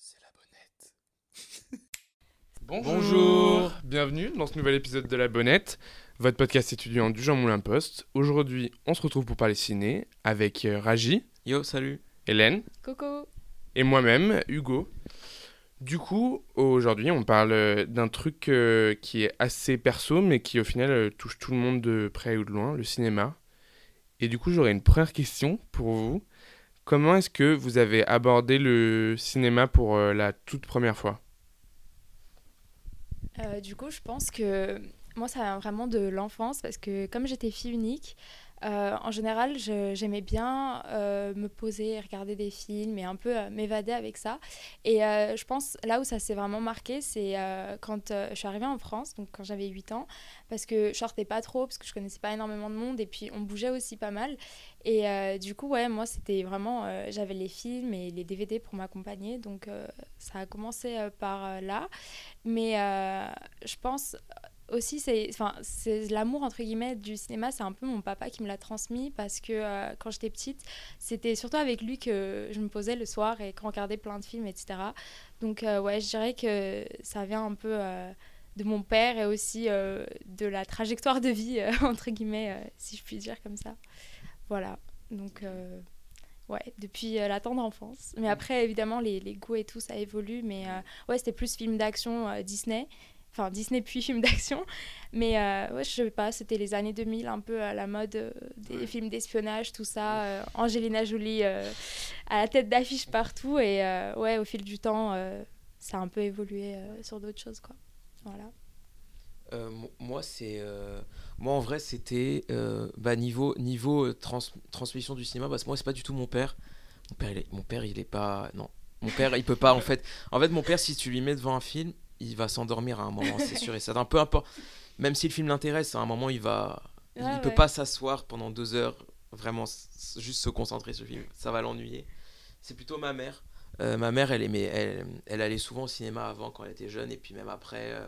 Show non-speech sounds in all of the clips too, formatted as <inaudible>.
C'est la bonnette. <laughs> Bonjour. Bienvenue dans ce nouvel épisode de la bonnette, votre podcast étudiant du Jean Moulin Post. Aujourd'hui, on se retrouve pour parler ciné avec euh, Raji, Yo, salut. Hélène Coco. et moi-même, Hugo. Du coup, aujourd'hui, on parle euh, d'un truc euh, qui est assez perso, mais qui au final euh, touche tout le monde de près ou de loin, le cinéma. Et du coup, j'aurais une première question pour vous. Comment est-ce que vous avez abordé le cinéma pour la toute première fois? Du coup, je pense que moi, ça vient vraiment de l'enfance parce que comme j'étais fille unique, euh, en général, j'aimais bien euh, me poser regarder des films et un peu euh, m'évader avec ça. Et je pense là où ça s'est vraiment marqué, c'est quand je suis arrivée en France, donc quand j'avais 8 ans, parce que je sortais pas trop, parce que je connaissais pas énormément de monde et puis on bougeait aussi pas mal. Et du coup, ouais, moi, c'était vraiment. J'avais les films et les DVD pour m'accompagner, donc ça a commencé par là. Mais je pense aussi, c'est enfin, c'est l'amour, entre guillemets, du cinéma, c'est un peu mon papa qui me l'a transmis parce que euh, quand j'étais petite, c'était surtout avec lui que je me posais le soir et qu'on regardait plein de films, etc. Donc, euh, ouais, je dirais que ça vient un peu euh, de mon père et aussi euh, de la trajectoire de vie, <laughs> entre guillemets, si je puis dire comme ça. Voilà. Donc, ouais, depuis la tendre enfance. Mais après, évidemment, les, les goûts et tout, ça évolue. Mais ouais, c'était plus film d'action Disney. Enfin, Disney puis film d'action. Mais euh, ouais, je sais pas, c'était les années 2000, un peu à la mode euh, des films d'espionnage, tout ça. euh, Angelina Jolie euh, à la tête d'affiche partout. Et ouais, au fil du temps, ça a un peu évolué sur d'autres choses, quoi. Voilà. Mo- moi, c'est. Moi, en vrai, c'était. Bah, niveau, niveau trans- transmission du cinéma, parce que moi, c'est pas du tout mon père. Mon père, il est, mon père, il est pas. Non. Mon père, il peut pas, en <laughs> fait. En fait, mon père, si tu lui mets devant un film, il va s'endormir à un moment, c'est sûr et certain. Peu importe. Même si le film l'intéresse, à un moment, il va. il Ouais, peut pas s'asseoir pendant deux heures, vraiment, juste se concentrer sur le film. Ça va l'ennuyer. C'est plutôt ma mère. Euh, ma mère, elle, aimait, elle, elle allait souvent au cinéma avant quand elle était jeune, et puis même après, euh,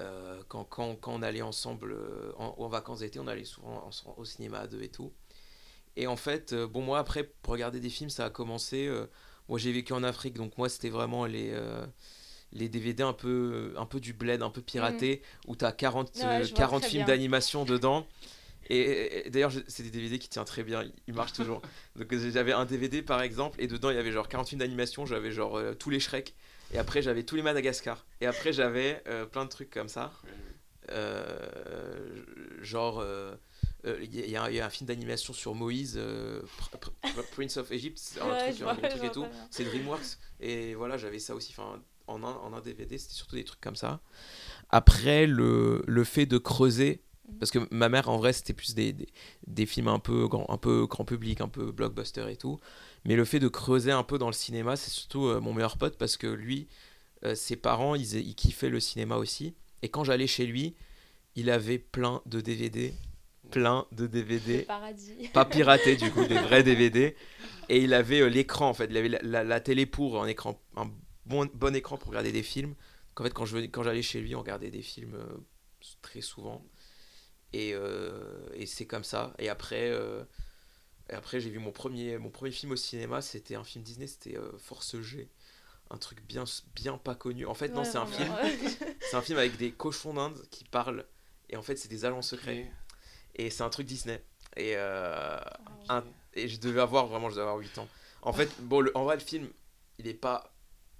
euh, quand, quand, quand on allait ensemble en, en vacances d'été, on allait souvent en- au cinéma à deux et tout. Et en fait, bon, moi, après, pour regarder des films, ça a commencé. moi, j'ai vécu en Afrique, donc moi, c'était vraiment les. Les DVD un peu, un peu du bled, un peu piraté, où tu as 40, Ouais, euh, je vois 40 très films d'animation <laughs> dedans. Et, et- et d'ailleurs, c'est des DVD qui tiennent très bien, ils- marchent toujours. <laughs> Donc euh, j'avais un DVD par exemple, et dedans il y avait genre 40 films d'animation, j'avais genre euh, tous les Shrek, et après j'avais tous les Madagascar, et après j'avais euh, plein de trucs comme ça. Euh, genre, il y, a- il y a un- film d'animation sur Moïse, Pr- Pr- Pr- Prince of Egypt, c'est un Ouais, truc, un truc et tout. C'est DreamWorks, et voilà, j'avais ça aussi. Enfin, en un, en un DVD, c'était surtout des trucs comme ça. Après, le, le fait de creuser, Mhm. parce que ma mère, en vrai, c'était plus des, des, des films un peu, grand, un peu grand public, un peu blockbuster et tout. Mais le fait de creuser un peu dans le cinéma, c'est surtout euh, mon meilleur pote, parce que lui, euh, ses parents, ils, ils kiffaient le cinéma aussi. Et quand j'allais chez lui, il avait plein de DVD. Plein de DVD Paradis. pas piraté du coup, des vrais <laughs> DVD. Et il avait euh, l'écran en fait, il avait la, la- la télé pour un écran, un bon, bon écran pour regarder des films. Donc, en fait, quand je venais- quand j'allais chez lui, on regardait des films euh, très souvent. Et, euh, et c'est comme ça. Et après, euh, et après j'ai vu mon premier, mon premier film au cinéma, c'était un film Disney, c'était euh, Force G. Un truc bien, bien pas connu. En fait, non, c'est un film. <laughs> C'est un film avec des cochons d'Inde qui parlent. Et en fait, c'est des agents secrets. Et c'est un truc Disney. Et, euh, un- et je devais avoir vraiment, je devais avoir 8 ans. En fait, bon, le- en vrai, le film, il est pas.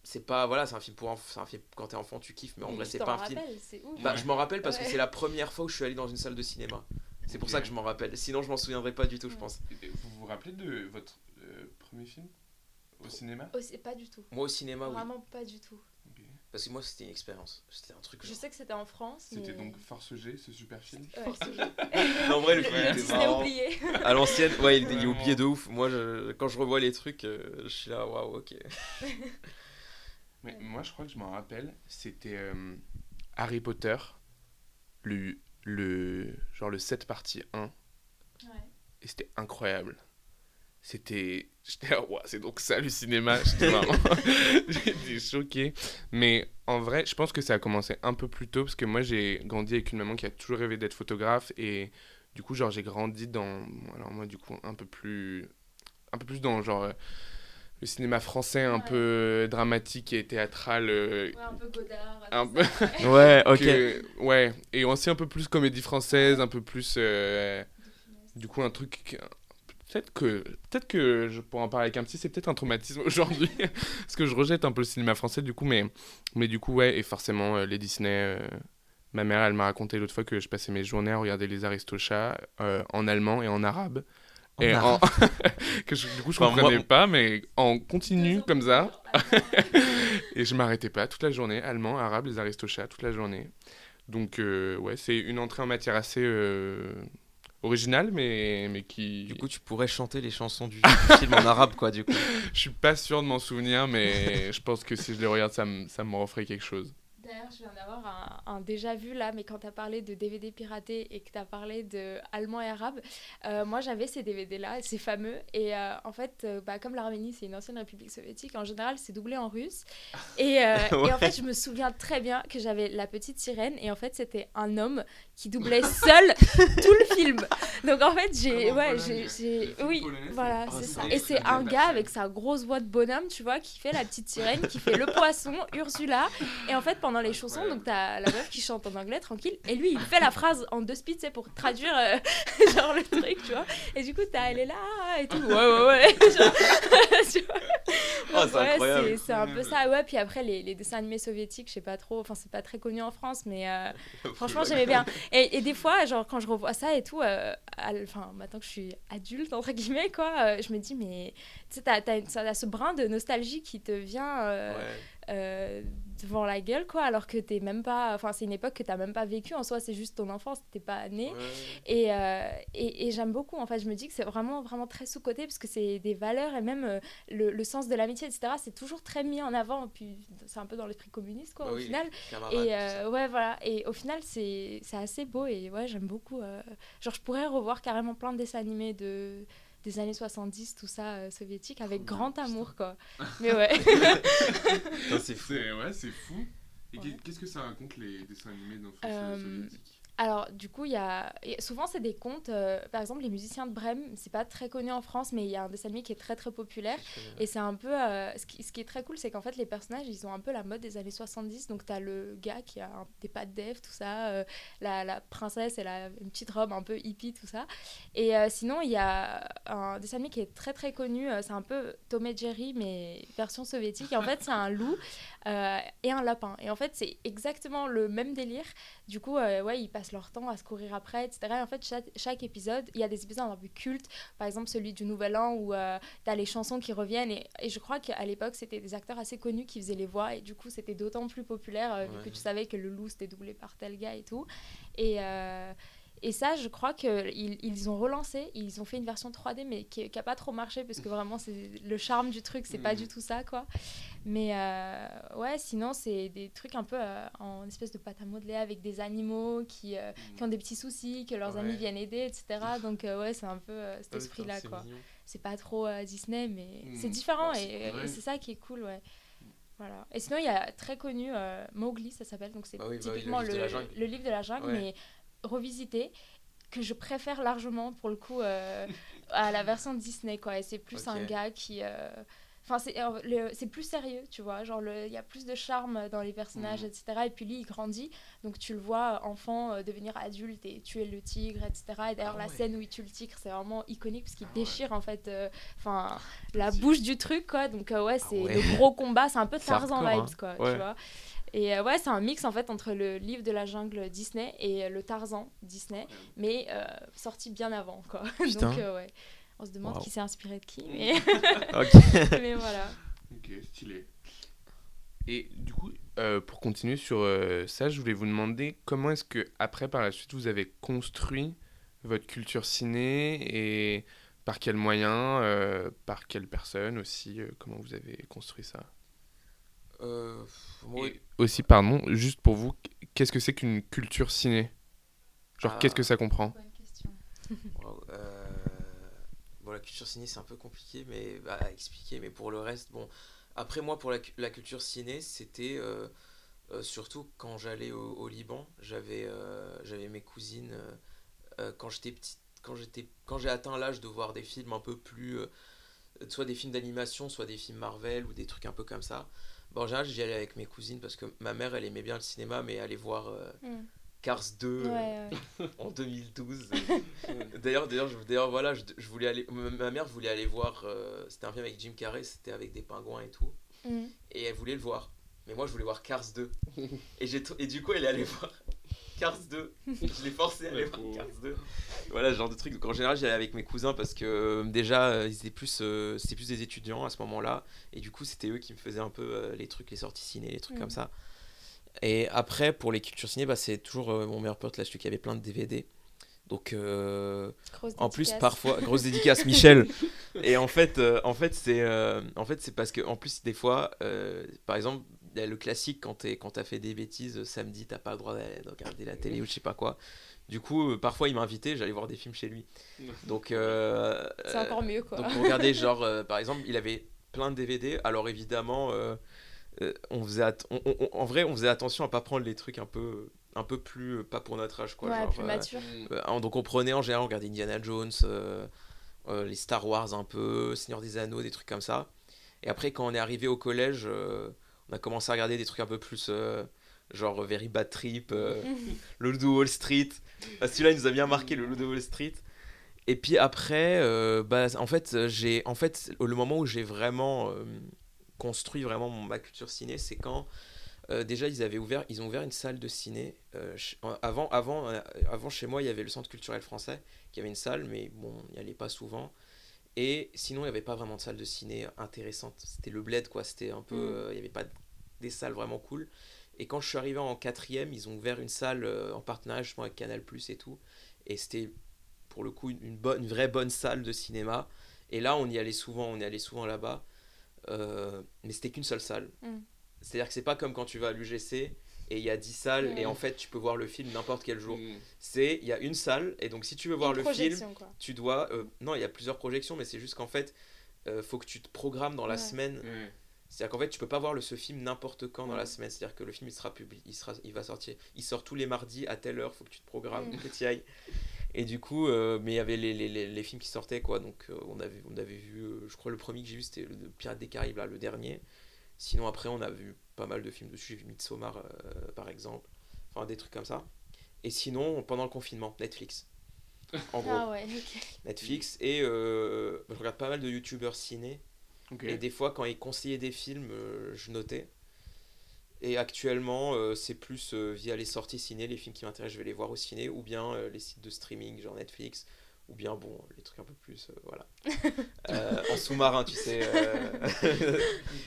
C'est pas. Voilà, c'est un film pour enfants. C'est un film quand t'es enfant, tu kiffes, mais en Mais vrai, c'est pas un film. ouf. Bah, je m'en rappelle parce que c'est la première fois où je suis allé dans une salle de cinéma. C'est pour ça que je m'en rappelle. Sinon, je m'en souviendrai pas du tout, je pense. Et Vous vous rappelez de votre euh, premier film au cinéma? Oh, pas du tout. Moi, au cinéma, oui. Vraiment pas du tout. Parce que moi, c'était une expérience. C'était un truc. Je sais que c'était en France. C'était mais... donc Force G, ce super film? Ouais, c'est- <laughs> Non, en vrai, le film était marrant. oublié. À l'ancienne, ouais, il, est oublié de ouf. Moi, je- quand je revois les trucs, euh, je suis là, waouh, ok. <laughs> Mais moi, je crois que je m'en rappelle. C'était euh, Harry Potter, le, le, genre le 7 partie 1. Ouais. Et c'était incroyable. c'était. <laughs> J'étais, ouais, c'est donc ça le cinéma. <laughs> J'étais vraiment. <laughs> J'étais choqué. Mais en vrai, je pense que ça a commencé un peu plus tôt parce que moi, j'ai grandi avec une maman qui a toujours rêvé d'être photographe et du coup, genre, j'ai grandi dans. Alors, moi, du coup, un peu plus. Un peu plus dans, genre. euh, Le cinéma français un Ouais. peu dramatique et théâtral. euh, Ouais, un peu Godard. un tout peu. ça. <laughs> Ouais, ok. que- ouais, et aussi un peu plus comédie française, un peu plus. euh, du coup, un truc. que- Peut-être que, peut-être que je pourrais en parler avec un petit, c'est peut-être un traumatisme <laughs> aujourd'hui. parce que je rejette un peu le cinéma français, du coup, mais, mais du coup, ouais, et forcément, euh, les Disney. euh, ma mère, elle m'a raconté l'autre fois que je passais mes journées à regarder les Aristochats euh, en allemand et en arabe. Et en- <laughs> que je- du coup, je Enfin, moi- comprenais pas, mais en continu, Deux ans comme ça. <laughs> Et je m'arrêtais pas toute la journée, allemand, arabe, les aristochats, toute la journée. Donc, euh, ouais, c'est une entrée en matière assez euh, originale, mais, mais qui. Du coup, tu pourrais chanter les chansons du <laughs> film en arabe, quoi, du coup. je suis pas sûr de m'en souvenir, mais je pense que si je les regarde, ça me, ça me referait quelque chose. Je viens d'avoir un, un déjà vu là, mais quand tu as parlé de DVD piratés et que tu as parlé de allemand et arabe, euh, moi j'avais ces DVD là, ces fameux. Et euh, en fait, euh, bah, comme l'Arménie c'est une ancienne république soviétique, en général c'est doublé en russe. <laughs> Et, euh, en fait, je me souviens très bien que j'avais la petite sirène et en fait, c'était un homme qui doublait seul <laughs> tout le film. Donc en fait, j'ai. Ouais, j'ai. Oui, polonais, c'est- voilà, c'est c'est ça. Et c'est c'est un gars avec sa grosse voix de bonhomme, tu vois, qui fait la petite sirène, qui fait le poisson, Ursula. Et en fait, pendant les chansons, donc t'as la meuf qui chante en anglais tranquille, et lui il fait la <laughs> phrase en deux speed, c'est pour traduire euh, <laughs> genre le truc, tu vois. Et du coup, t'as elle est là et tout. Ouais, ouais, ouais. <laughs> Genre, tu vois. Oh, Donc, c'est ouais, incroyable. c'est- c'est un peu ça. Ouais, puis après, les, les dessins animés soviétiques, je sais pas trop, enfin, c'est pas très connu en France, mais euh, franchement, j'aimais bien. Et, et des fois, genre, quand je revois ça et tout, euh, enfin, maintenant que je suis adulte, entre guillemets, quoi, euh, je me dis, mais tu sais, t'as, t'as ce brin de nostalgie qui te vient. euh, Ouais. euh, devant la gueule quoi alors que t'es même pas enfin c'est une époque que t'as même pas vécu en soi c'est juste ton enfance t'es pas né. Ouais. et, euh, et, et j'aime beaucoup en fait je me dis que c'est vraiment vraiment très sous côté parce que c'est des valeurs et même euh, le, le sens de l'amitié etc c'est toujours très mis en avant puis c'est un peu dans l'esprit communiste quoi Bah au oui, final. et euh, ouais voilà. Et au final c'est c'est assez beau et ouais j'aime beaucoup genre je pourrais revoir carrément plein de dessins animés de des années 70 tout ça euh, soviétique avec Trop grand amour quoi mais ouais <laughs> c'est fou. C'est ouais, c'est fou. Et Ouais. qu'est-ce que ça raconte les dessins animés d'enfance Euh, soviétiques? Alors, du coup, il y a. Souvent, c'est des contes. euh, par exemple, les musiciens de Brême, c'est pas très connu en France, mais il y a un dessin animé qui est très très populaire. Et c'est un peu. euh, ce, qui, ce qui est très cool, c'est qu'en fait, les personnages, ils ont un peu la mode des années 70. Donc, t'as le gars qui a un- des pattes d'Ève, tout ça. euh, la, la princesse, elle a une petite robe un peu hippie, tout ça. Et sinon, il y a un dessin animé qui est très très connu. c'est un peu Tom et Jerry, mais version soviétique. Et en fait, c'est un loup <laughs> euh, et un lapin. Et en fait, c'est exactement le même délire. Du coup, euh, ouais, ils passent leur temps à se courir après, etc. Et en fait, chaque, chaque épisode, il y a des épisodes un peu cultes. Par exemple, celui du Nouvel An où euh, t'as les chansons qui reviennent. Et, et je crois qu'à l'époque, c'était des acteurs assez connus qui faisaient les voix. Et du coup, c'était d'autant plus populaire euh, vu que tu savais que le loup, c'était doublé par tel gars et tout. Et. Et ça, je crois qu'ils ils ont relancé, ils ont fait une version 3D, mais qui n'a pas trop marché, parce que vraiment, c'est le charme du truc, c'est pas Mhm. du tout ça, quoi. Mais euh, ouais, sinon, c'est des trucs un peu euh, en espèce de pâte à modeler avec des animaux qui, euh, qui ont des petits soucis, que leurs amis viennent aider, etc. <laughs> Donc, ouais, c'est un peu cet Ouais, esprit-là, quoi. C'est pas trop Disney, mais Mhm. c'est différent et, c'est et vrai. c'est ça qui est cool, ouais. Voilà. Et sinon, il y a très connu euh, Mowgli, ça s'appelle, donc c'est Bah oui, bah oui, le typiquement livre le, livre de la jungle, Ouais. mais revisité, que je préfère largement pour le coup euh, à la version Disney, quoi. Et c'est plus un gars qui. euh, Enfin, c'est euh, c'est plus sérieux, tu vois. Genre, il y a plus de charme dans les personnages, Mhm. etc. Et puis lui, il grandit. Donc, tu le vois, enfant, euh, devenir adulte et tuer le tigre, etc. Et d'ailleurs, Ah la ouais. scène où il tue le tigre, c'est vraiment iconique parce qu'il Ah ouais. déchire, en fait, enfin, la Si. bouche du truc, quoi. Donc, ouais, c'est ouais. le gros combat. C'est un peu Tarzan vibes, hein. quoi, tu vois. Et euh, ouais, c'est un mix en fait entre le livre de la jungle Disney et euh, le Tarzan Disney, mais euh, sorti bien avant quoi. <laughs> Donc euh, ouais, on se demande qui s'est inspiré de qui, mais, <laughs> <laughs> Ok. mais voilà. Ok, stylé. Et du coup, euh, pour continuer sur euh, ça, je voulais vous demander comment est-ce que, après, par la suite, vous avez construit votre culture ciné et par quels moyens, euh, par quelles personnes aussi, euh, comment vous avez construit ça? Euh, Et aussi, pardon, juste pour vous, qu'est-ce que c'est qu'une culture ciné? Genre, Ah. qu'est-ce que ça comprend? Bonne question. <laughs> Wow, euh, Bon, la culture ciné, c'est un peu compliqué mais, bah, à expliquer, mais pour le reste, bon. Après, moi, pour la, la culture ciné, c'était euh, euh, surtout quand j'allais au, au Liban, j'avais euh, j'avais mes cousines. euh, quand j'étais petite, quand j'étais quand j'ai atteint l'âge de voir des films un peu plus. euh, soit des films d'animation, soit des films Marvel ou des trucs un peu comme ça. Bon, en général, j'y allais avec mes cousines parce que ma mère, elle aimait bien le cinéma, mais aller voir euh, Mm. Cars 2 Ouais, ouais. <laughs> en 2012. D'ailleurs, d'ailleurs, je, d'ailleurs, voilà, je, je voulais aller. Ma mère voulait aller voir. euh, c'était un film avec Jim Carrey, c'était avec des pingouins et tout. Mm. Et elle voulait le voir. Mais moi, je voulais voir Cars 2. Et, j'ai et du coup, elle est allée voir Cars 2. <laughs> Je l'ai forcé à aller voir. Cars 2. Voilà, ce genre de truc. Donc, en général, j'allais avec mes cousins parce que euh, déjà, euh, ils étaient plus, euh, c'était plus des étudiants à ce moment-là. Et du coup, c'était eux qui me faisaient un peu euh, les trucs, les sorties ciné, les trucs comme ça. Et après, pour les cultures ciné, bah, c'est toujours euh, mon meilleur pote, là, celui qui avait plein de DVD. Donc, euh, Grosse en plus, parfois, grosse dédicace, Michel. <laughs> Et en fait, euh, en fait, c'est, euh, en fait, c'est parce que, en plus, des fois, euh, par exemple, le classique quand t'es, quand t'as fait des bêtises euh, samedi, t'as pas le droit d'aller de regarder la télé ou je sais pas quoi. Du coup, euh, parfois, il m'invitait, j'allais voir des films chez lui. Donc, euh, C'est encore mieux, quoi. donc, on regardait, genre, euh, par exemple, il avait plein de DVD. Alors, évidemment, euh, euh, on faisait, on- on- on- en vrai, on faisait attention à pas prendre les trucs un peu, un peu plus, euh, pas pour notre âge, quoi. ouais, genre, plus euh, mature. euh, donc on prenait en général, on regardait Indiana Jones, euh, euh, les Star Wars un peu, Seigneur des Anneaux, des trucs comme ça. Et après, quand on est arrivé au collège, euh, on a commencé à regarder des trucs un peu plus euh, genre Very Bad Trip, euh, <laughs> <laughs> le Loup de Wall Street. Ah, Celui-là, il nous a bien marqué, le Loup de Wall Street. Et puis après, euh, bah, en fait, j'ai, en fait, le moment où j'ai vraiment euh, construit vraiment mon- ma culture ciné, c'est quand euh, déjà ils avaient ouvert, ils ont ouvert une salle de ciné. euh, avant, avant, euh, avant chez moi, il y avait le Centre culturel français qui avait une salle, mais bon, il n'y allait pas souvent. Et sinon, il n'y avait pas vraiment de salle de ciné intéressante. C'était le bled, quoi. C'était un peu, Mm. euh, il n'y avait pas des salles vraiment cool. Et quand je suis arrivé en quatrième, ils ont ouvert une salle euh, en partenariat justement avec Canal Plus et tout. Et c'était pour le coup une, une bonne, une vraie bonne salle de cinéma. Et là, on y allait souvent, on y allait souvent là-bas. Euh, mais c'était qu'une seule salle. Mm. C'est-à-dire que c'est pas comme quand tu vas à l'UGC et il y a 10 salles Mm. et en fait tu peux voir le film n'importe quel jour. Mm. C'est il y a une salle et donc si tu veux voir Une le film, quoi. tu dois euh, non, il y a plusieurs projections mais c'est juste qu'en fait euh, faut que tu te programmes dans la Ouais. semaine. Ouais. C'est-à-dire qu'en fait, tu peux pas voir le, ce film n'importe quand dans la Mm. semaine. C'est-à-dire que le film, il sera public, il, sera, il va sortir. Il sort tous les mardis à telle heure, faut que tu te programmes, Mm. que tu y ailles. Et du coup, euh, mais il y avait les, les, les, les films qui sortaient, quoi. Donc, euh, on, avait, on avait vu, euh, je crois, le premier que j'ai vu, c'était le Pirate des Caraïbes, là, le dernier. Sinon, après, on a vu pas mal de films dessus. J'ai vu Midsommar, euh, par exemple. Enfin, des trucs comme ça. Et sinon, pendant le confinement, Netflix. En gros, Ah ouais, ok. Netflix. Et euh, je regarde pas mal de youtubeurs ciné. Et des fois, quand ils conseillaient des films, euh, je notais. Et actuellement, euh, c'est plus euh, via les sorties ciné, les films qui m'intéressent, je vais les voir au ciné, ou bien euh, les sites de streaming, genre Netflix, ou bien, bon, les trucs un peu plus, euh, voilà. <laughs> Euh, en sous-marin, tu sais, euh,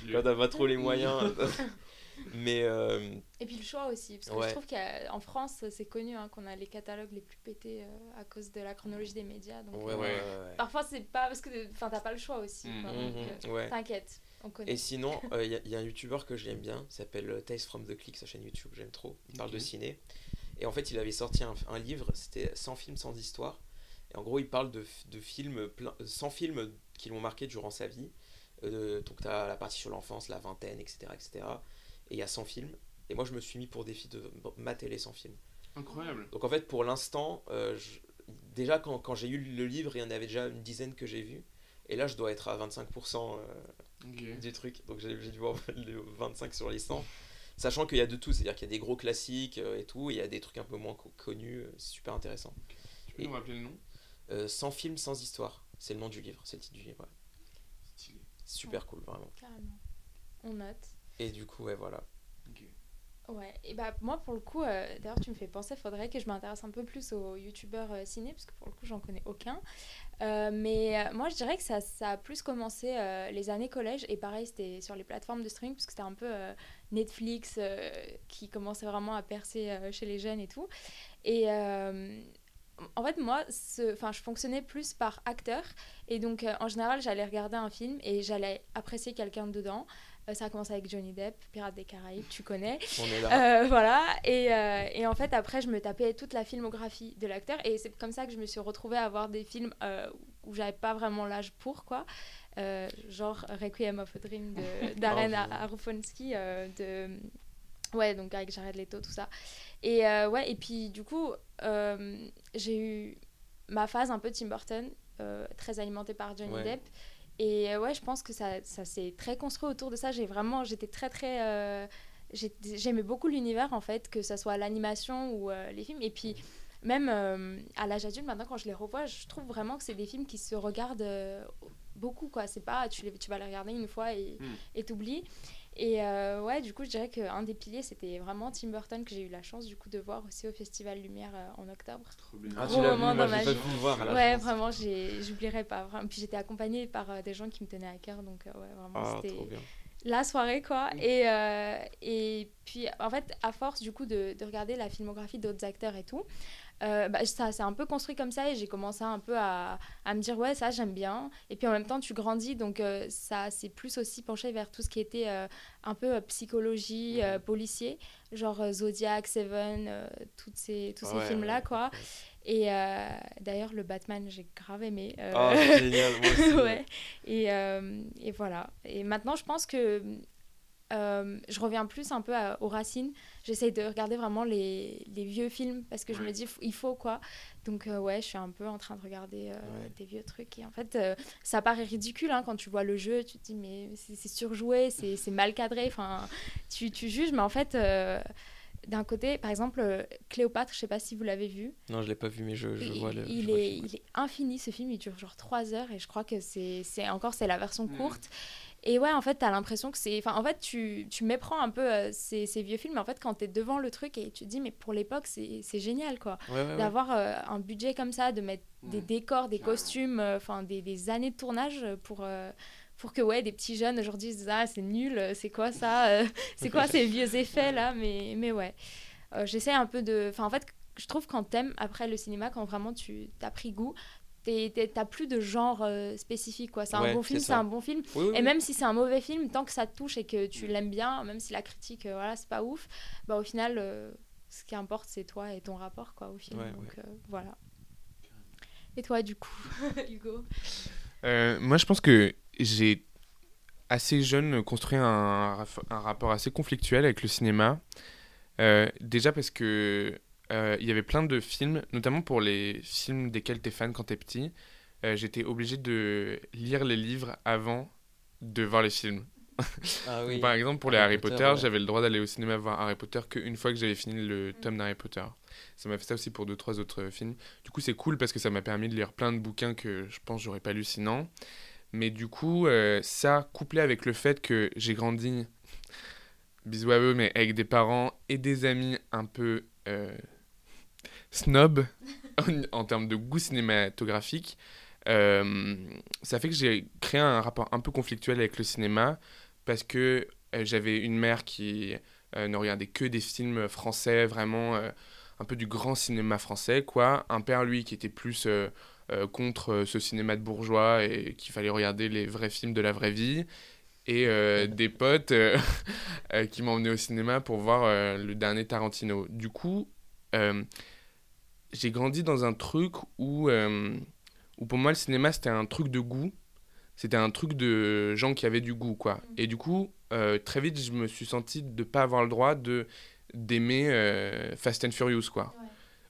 <laughs> quand t'as pas trop les moyens. <laughs> Mais euh, Et puis le choix aussi, parce que Ouais. je trouve qu'en France, c'est connu hein, qu'on a les catalogues les plus pétés euh, à cause de la chronologie des médias. Donc, ouais, euh, ouais. Parfois, c'est pas parce que enfin, t'as pas le choix aussi. Mm. Mhm, euh, ouais. T'inquiète, on connaît. Et sinon, il y, a un youtubeur que j'aime bien, il s'appelle Tales from the Click, sa chaîne YouTube, j'aime trop. Il parle de ciné. Et en fait, il avait sorti un, un livre, c'était 100 films, sans histoire. Et en gros, il parle de, de films, plein, 100 films qui l'ont marqué durant sa vie. Euh, donc, tu as la partie sur l'enfance, la vingtaine, etc. etc. Et il y a 100 films. Et moi, je me suis mis pour défi de mater les 100 films. Incroyable. Donc, en fait, pour l'instant, euh, déjà, quand, quand j'ai eu le livre, il y en avait déjà une dizaine que j'ai vu. Et là, je dois être à 25% euh, Ok. du truc. Donc j'ai dû voir <laughs> le 25 sur les 100. Sachant qu'il y a de tout, c'est-à-dire qu'il y a des gros classiques euh, et tout, et il y a des trucs un peu moins co- connus, euh, c'est super intéressant. Tu peux nous rappeler le nom? Euh, sans film, sans histoire, c'est le nom du livre, c'est le titre du livre. ouais. Stylé. Super cool, vraiment. Carrément. On note. Et du coup, ouais, voilà. Ouais, et bah moi pour le coup, euh, d'ailleurs tu me fais penser, faudrait que je m'intéresse un peu plus aux youtubeurs euh, ciné, parce que pour le coup j'en connais aucun. Euh, mais euh, moi je dirais que ça, ça a plus commencé euh, les années collège, et pareil c'était sur les plateformes de streaming, parce que c'était un peu euh, Netflix euh, qui commençait vraiment à percer euh, chez les jeunes et tout. Et euh, en fait moi, ce- je fonctionnais plus par acteur, et donc euh, en général j'allais regarder un film et j'allais apprécier quelqu'un dedans. Euh, ça a commencé avec Johnny Depp, Pirates des Caraïbes, tu connais. On est là. Euh, voilà, et, et en fait, après, je me tapais toute la filmographie de l'acteur, et c'est comme ça que je me suis retrouvée à voir des films où j'avais pas vraiment l'âge pour, quoi. Genre Requiem of a Dream de- <laughs> d'Aren Aronofsky, de... Ouais, donc avec Jared Leto, tout ça. Et euh, ouais, et puis du coup, euh, j'ai eu ma phase un peu Tim Burton, euh, très alimentée par Johnny Ouais. Depp. Et ouais, je pense que ça, ça s'est très construit autour de ça. J'ai vraiment, j'étais très très, j'ai- j'aimais beaucoup l'univers en fait, que ça soit l'animation ou les films. Et puis même à l'âge adulte, maintenant quand je les revois, je trouve vraiment que c'est des films qui se regardent beaucoup quoi. C'est pas, tu, les- tu vas les regarder une fois et Mm. et t'oublies. Et euh, ouais, du coup, je dirais qu'un des piliers, c'était vraiment Tim Burton que j'ai eu la chance du coup de voir aussi au Festival Lumière euh, en octobre. Ah, Gros tu l'as vu, moi j'ai pas vie. pu le voir à la Ouais, vraiment, j'ai- j'oublierai pas. Vraiment. Puis j'étais accompagnée par euh, des gens qui me tenaient à cœur, donc euh, ouais, vraiment, Ah, c'était trop bien. la soirée quoi. Et, euh, et puis en fait, à force du coup de, de regarder la filmographie d'autres acteurs et tout, euh, bah, ça s'est un peu construit comme ça et j'ai commencé un peu à, à me dire ouais ça j'aime bien. Et puis en même temps tu grandis donc euh, ça s'est plus aussi penché vers tout ce qui était euh, un peu euh, psychologie, euh, policier, genre Zodiac, Seven, toutes ces, tous ces Ouais, films là ouais. quoi. Et d'ailleurs le Batman j'ai grave aimé. c'est génial, moi <laughs> aussi. ouais. Et, et voilà. Et maintenant, je pense que euh, je reviens plus un peu à- aux racines. J'essaye de regarder vraiment les, les vieux films parce que je me dis, il faut quoi. Donc, euh, ouais, je suis un peu en train de regarder euh, Ouais. des vieux trucs. Et en fait, ça paraît ridicule hein, quand tu vois le jeu. Tu te dis, mais c'est surjoué, c'est c'est mal cadré. Enfin, tu, tu juges, mais en fait. D'un côté, par exemple, euh, Cléopâtre, je sais pas si vous l'avez vu, Non, je l'ai pas vu, mais je, je il, vois le. je il vois le est, film. il est infini ce film, il dure genre 3 heures et je crois que c'est c'est- encore c'est la version Mm. courte. Et ouais, en fait, t'as l'impression que c'est. Enfin, en fait, tu, tu méprends un peu euh, ces, ces vieux films, mais en fait, quand t'es devant le truc et tu te dis, mais pour l'époque, c'est c'est génial quoi. Ouais, ouais, ouais. D'avoir euh, un budget comme ça, de mettre des Mm. décors, des costumes, euh, enfin, des, des années de tournage pour. euh, pour que ouais, des petits jeunes aujourd'hui se disent ah c'est nul, euh, c'est quoi ça, euh, <laughs> c'est quoi <laughs> ces vieux effets là, mais, mais ouais. Euh, J'essaie un peu de. Enfin, en fait, je trouve quand t'aimes après le cinéma, quand vraiment tu as pris goût, t'as plus de genre euh, spécifique. quoi. C'est Ouais, un bon film, c'est un bon film. Oui, oui, Et oui. même si c'est un mauvais film, tant que ça te touche et que tu l'aimes bien, même si la critique, euh, voilà, c'est pas ouf, bah au final, euh, ce qui importe, c'est toi et ton rapport quoi, au film. Ouais, Donc euh, voilà. Et toi, du coup, <laughs> Hugo? Euh, moi, je pense que j'ai assez jeune construit un, un rapport assez conflictuel avec le cinéma. Euh, déjà parce que euh, il y avait plein de films, notamment pour les films desquels t'es fan quand t'es petit. euh, J'étais obligé de lire les livres avant de voir les films. <laughs> Ah oui. Par exemple, pour les Harry Harry Potter, Potter, ouais. j'avais le droit d'aller au cinéma voir Harry Potter qu'une fois que j'avais fini le tome d'Harry Potter. Ça m'a fait ça aussi pour deux, trois autres films. Du coup, c'est cool parce que ça m'a permis de lire plein de bouquins que je pense j'aurais pas lu sinon. Mais du coup, euh, ça, couplé avec le fait que j'ai grandi, bisous à eux, mais avec des parents et des amis un peu euh, snob <laughs> en, termes de goût cinématographique, euh, ça fait que j'ai créé un rapport un peu conflictuel avec le cinéma parce que euh, j'avais une mère qui ne regardait que des films français, vraiment un peu du grand cinéma français, quoi. Un père, lui, qui était plus contre euh, ce cinéma de bourgeois et qu'il fallait regarder les vrais films de la vraie vie. Et euh, des potes euh, <laughs> euh, qui m'emmenaient au cinéma pour voir euh, le dernier Tarantino. Du coup, euh, j'ai grandi dans un truc où, euh, où pour moi le cinéma c'était un truc de goût c'était un truc de gens qui avaient du goût quoi et du coup euh, très vite je me suis senti de pas avoir le droit de d'aimer euh, Fast and Furious quoi Ouais.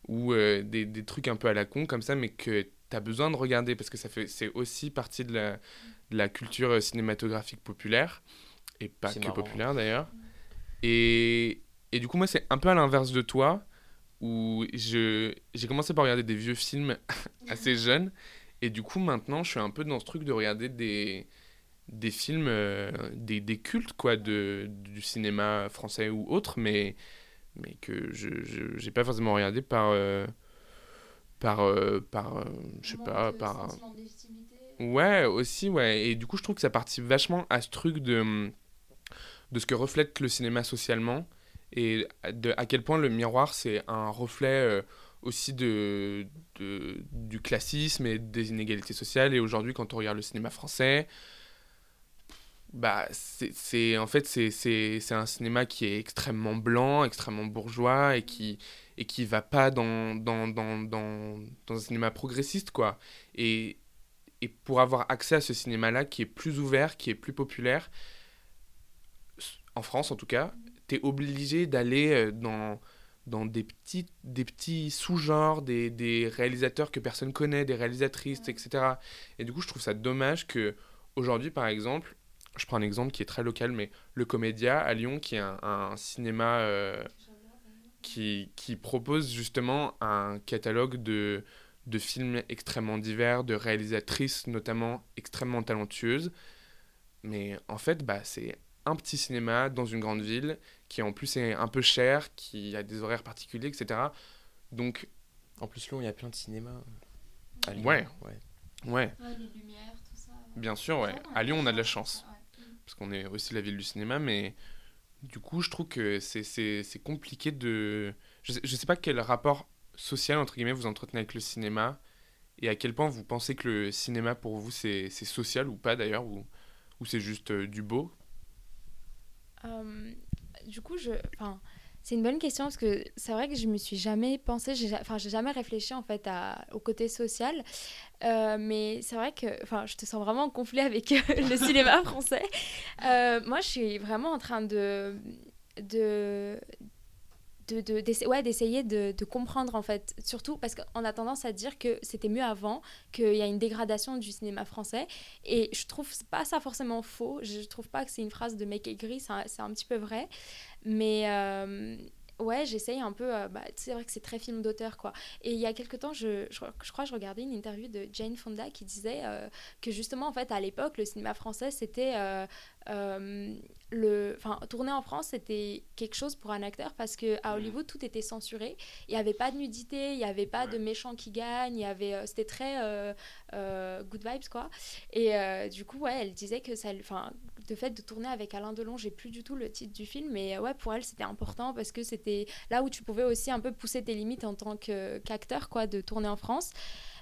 ou euh, des, des trucs un peu à la con comme ça mais que tu as besoin de regarder parce que ça fait c'est aussi partie de la, de la culture euh, cinématographique populaire et pas que marrant, populaire d'ailleurs. Et, et du coup moi c'est un peu à l'inverse de toi où j'ai commencé par regarder des vieux films <laughs> assez jeunes et du coup maintenant je suis un peu dans ce truc de regarder des des films euh, des, des cultes quoi de du cinéma français ou autre mais mais que je j'ai pas forcément regardé par euh, par euh, par euh, je sais pas par Ouais, aussi, ouais. Et du coup, je trouve que ça participe vachement à ce truc de, de ce que reflète le cinéma socialement et de à quel point le miroir, c'est un reflet euh, aussi de, de, du classisme et des inégalités sociales. Et aujourd'hui, quand on regarde le cinéma français, bah, c'est, en fait, c'est un cinéma qui est extrêmement blanc, extrêmement bourgeois et qui, et qui va pas dans, dans, dans, dans, dans un cinéma progressiste, quoi. Et et pour avoir accès à ce cinéma-là qui est plus ouvert, qui est plus populaire, en France en tout cas, tu es obligé d'aller euh, dans, dans des petits, des petits sous-genres, des, des, réalisateurs que personne connaît, des réalisatrices, etc. Et du coup, je trouve ça dommage que aujourd'hui, par exemple, je prends un exemple qui est très local, mais le Comédia à Lyon, qui est un, cinéma euh, qui, qui, propose justement un catalogue de, de films extrêmement divers, de réalisatrices notamment extrêmement talentueuses. Mais en fait, bah, c'est un petit cinéma dans une grande ville qui en plus est un peu cher, qui a des horaires particuliers, etc. Donc. En plus, Lyon, il y a plein de cinémas. À Lyon. Ouais. Ouais. ouais. les lumières, tout ça. Bien sûr, ouais. À Lyon, on a de la chance. Parce qu'on est aussi la ville du cinéma, mais du coup, je trouve que c'est compliqué de. Je sais, je sais pas quel rapport social, entre guillemets, vous entretenez avec le cinéma et à quel point vous pensez que le cinéma pour vous c'est social ou pas d'ailleurs, ou, ou c'est juste euh, du beau? Euh, Du coup, je. C'est une bonne question parce que c'est vrai que je me suis jamais pensé, enfin j'ai jamais réfléchi en fait à, au côté social, euh, mais c'est vrai que, enfin je te sens vraiment conflit avec <laughs> le cinéma <laughs> français. moi je suis vraiment en train de, de de, ouais, d'essayer de, de, comprendre en fait. Surtout parce qu'on a tendance à dire que c'était mieux avant qu'il y a une dégradation du cinéma français. Et je trouve pas ça forcément faux. Je trouve pas que c'est une phrase de mec aigri c'est un, petit peu vrai mais euh, ouais, j'essaye un peu. Euh, bah, c'est vrai que c'est très film d'auteur, quoi. Et il y a quelques temps, je, je, crois que je regardais une interview de Jane Fonda qui disait euh, que justement, en fait, à l'époque, le cinéma français, c'était. Le, enfin, tourner en France, c'était quelque chose pour un acteur parce que à mm. Hollywood, tout était censuré. Il n'y avait pas de nudité, il n'y avait pas de méchants qui gagnent. Il y avait, c'était très good vibes, quoi. Et du coup, ouais, elle disait que ça, le fait de tourner avec Alain Delon, j'ai plus du tout le titre du film, mais ouais, pour elle, c'était important parce que c'était là où tu pouvais aussi un peu pousser tes limites en tant qu'acteur, quoi, de tourner en France.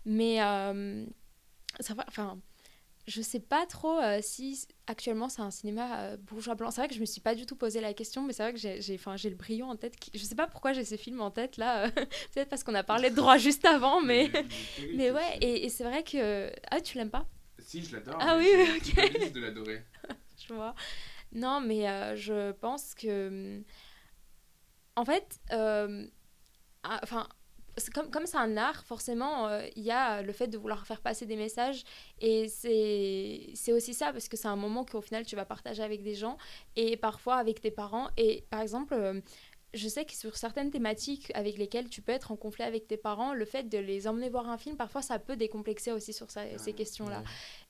Mais euh, ça va, enfin, je sais pas trop euh, si actuellement c'est un cinéma euh, bourgeois blanc. C'est vrai que je me suis pas du tout posé la question, mais c'est vrai que j'ai, j'ai le brillant en tête. Qui... Je sais pas pourquoi j'ai ces films en tête là. <laughs> Peut-être parce qu'on a parlé de droit juste avant, mais mais ouais. Et, et c'est vrai que ah tu l'aimes pas? Si je l'adore. Ah oui, ok. de l'adorer. <laughs> Non, mais euh, je pense que. En fait, euh, ah, enfin. Comme, comme c'est un art, forcément, euh, il y a le fait de vouloir faire passer des messages. Et c'est aussi ça, parce que c'est un moment qu'au final, tu vas partager avec des gens et parfois avec tes parents. Et par exemple, je sais que sur certaines thématiques avec lesquelles tu peux être en conflit avec tes parents, le fait de les emmener voir un film, parfois ça peut décomplexer aussi sur ces questions-là.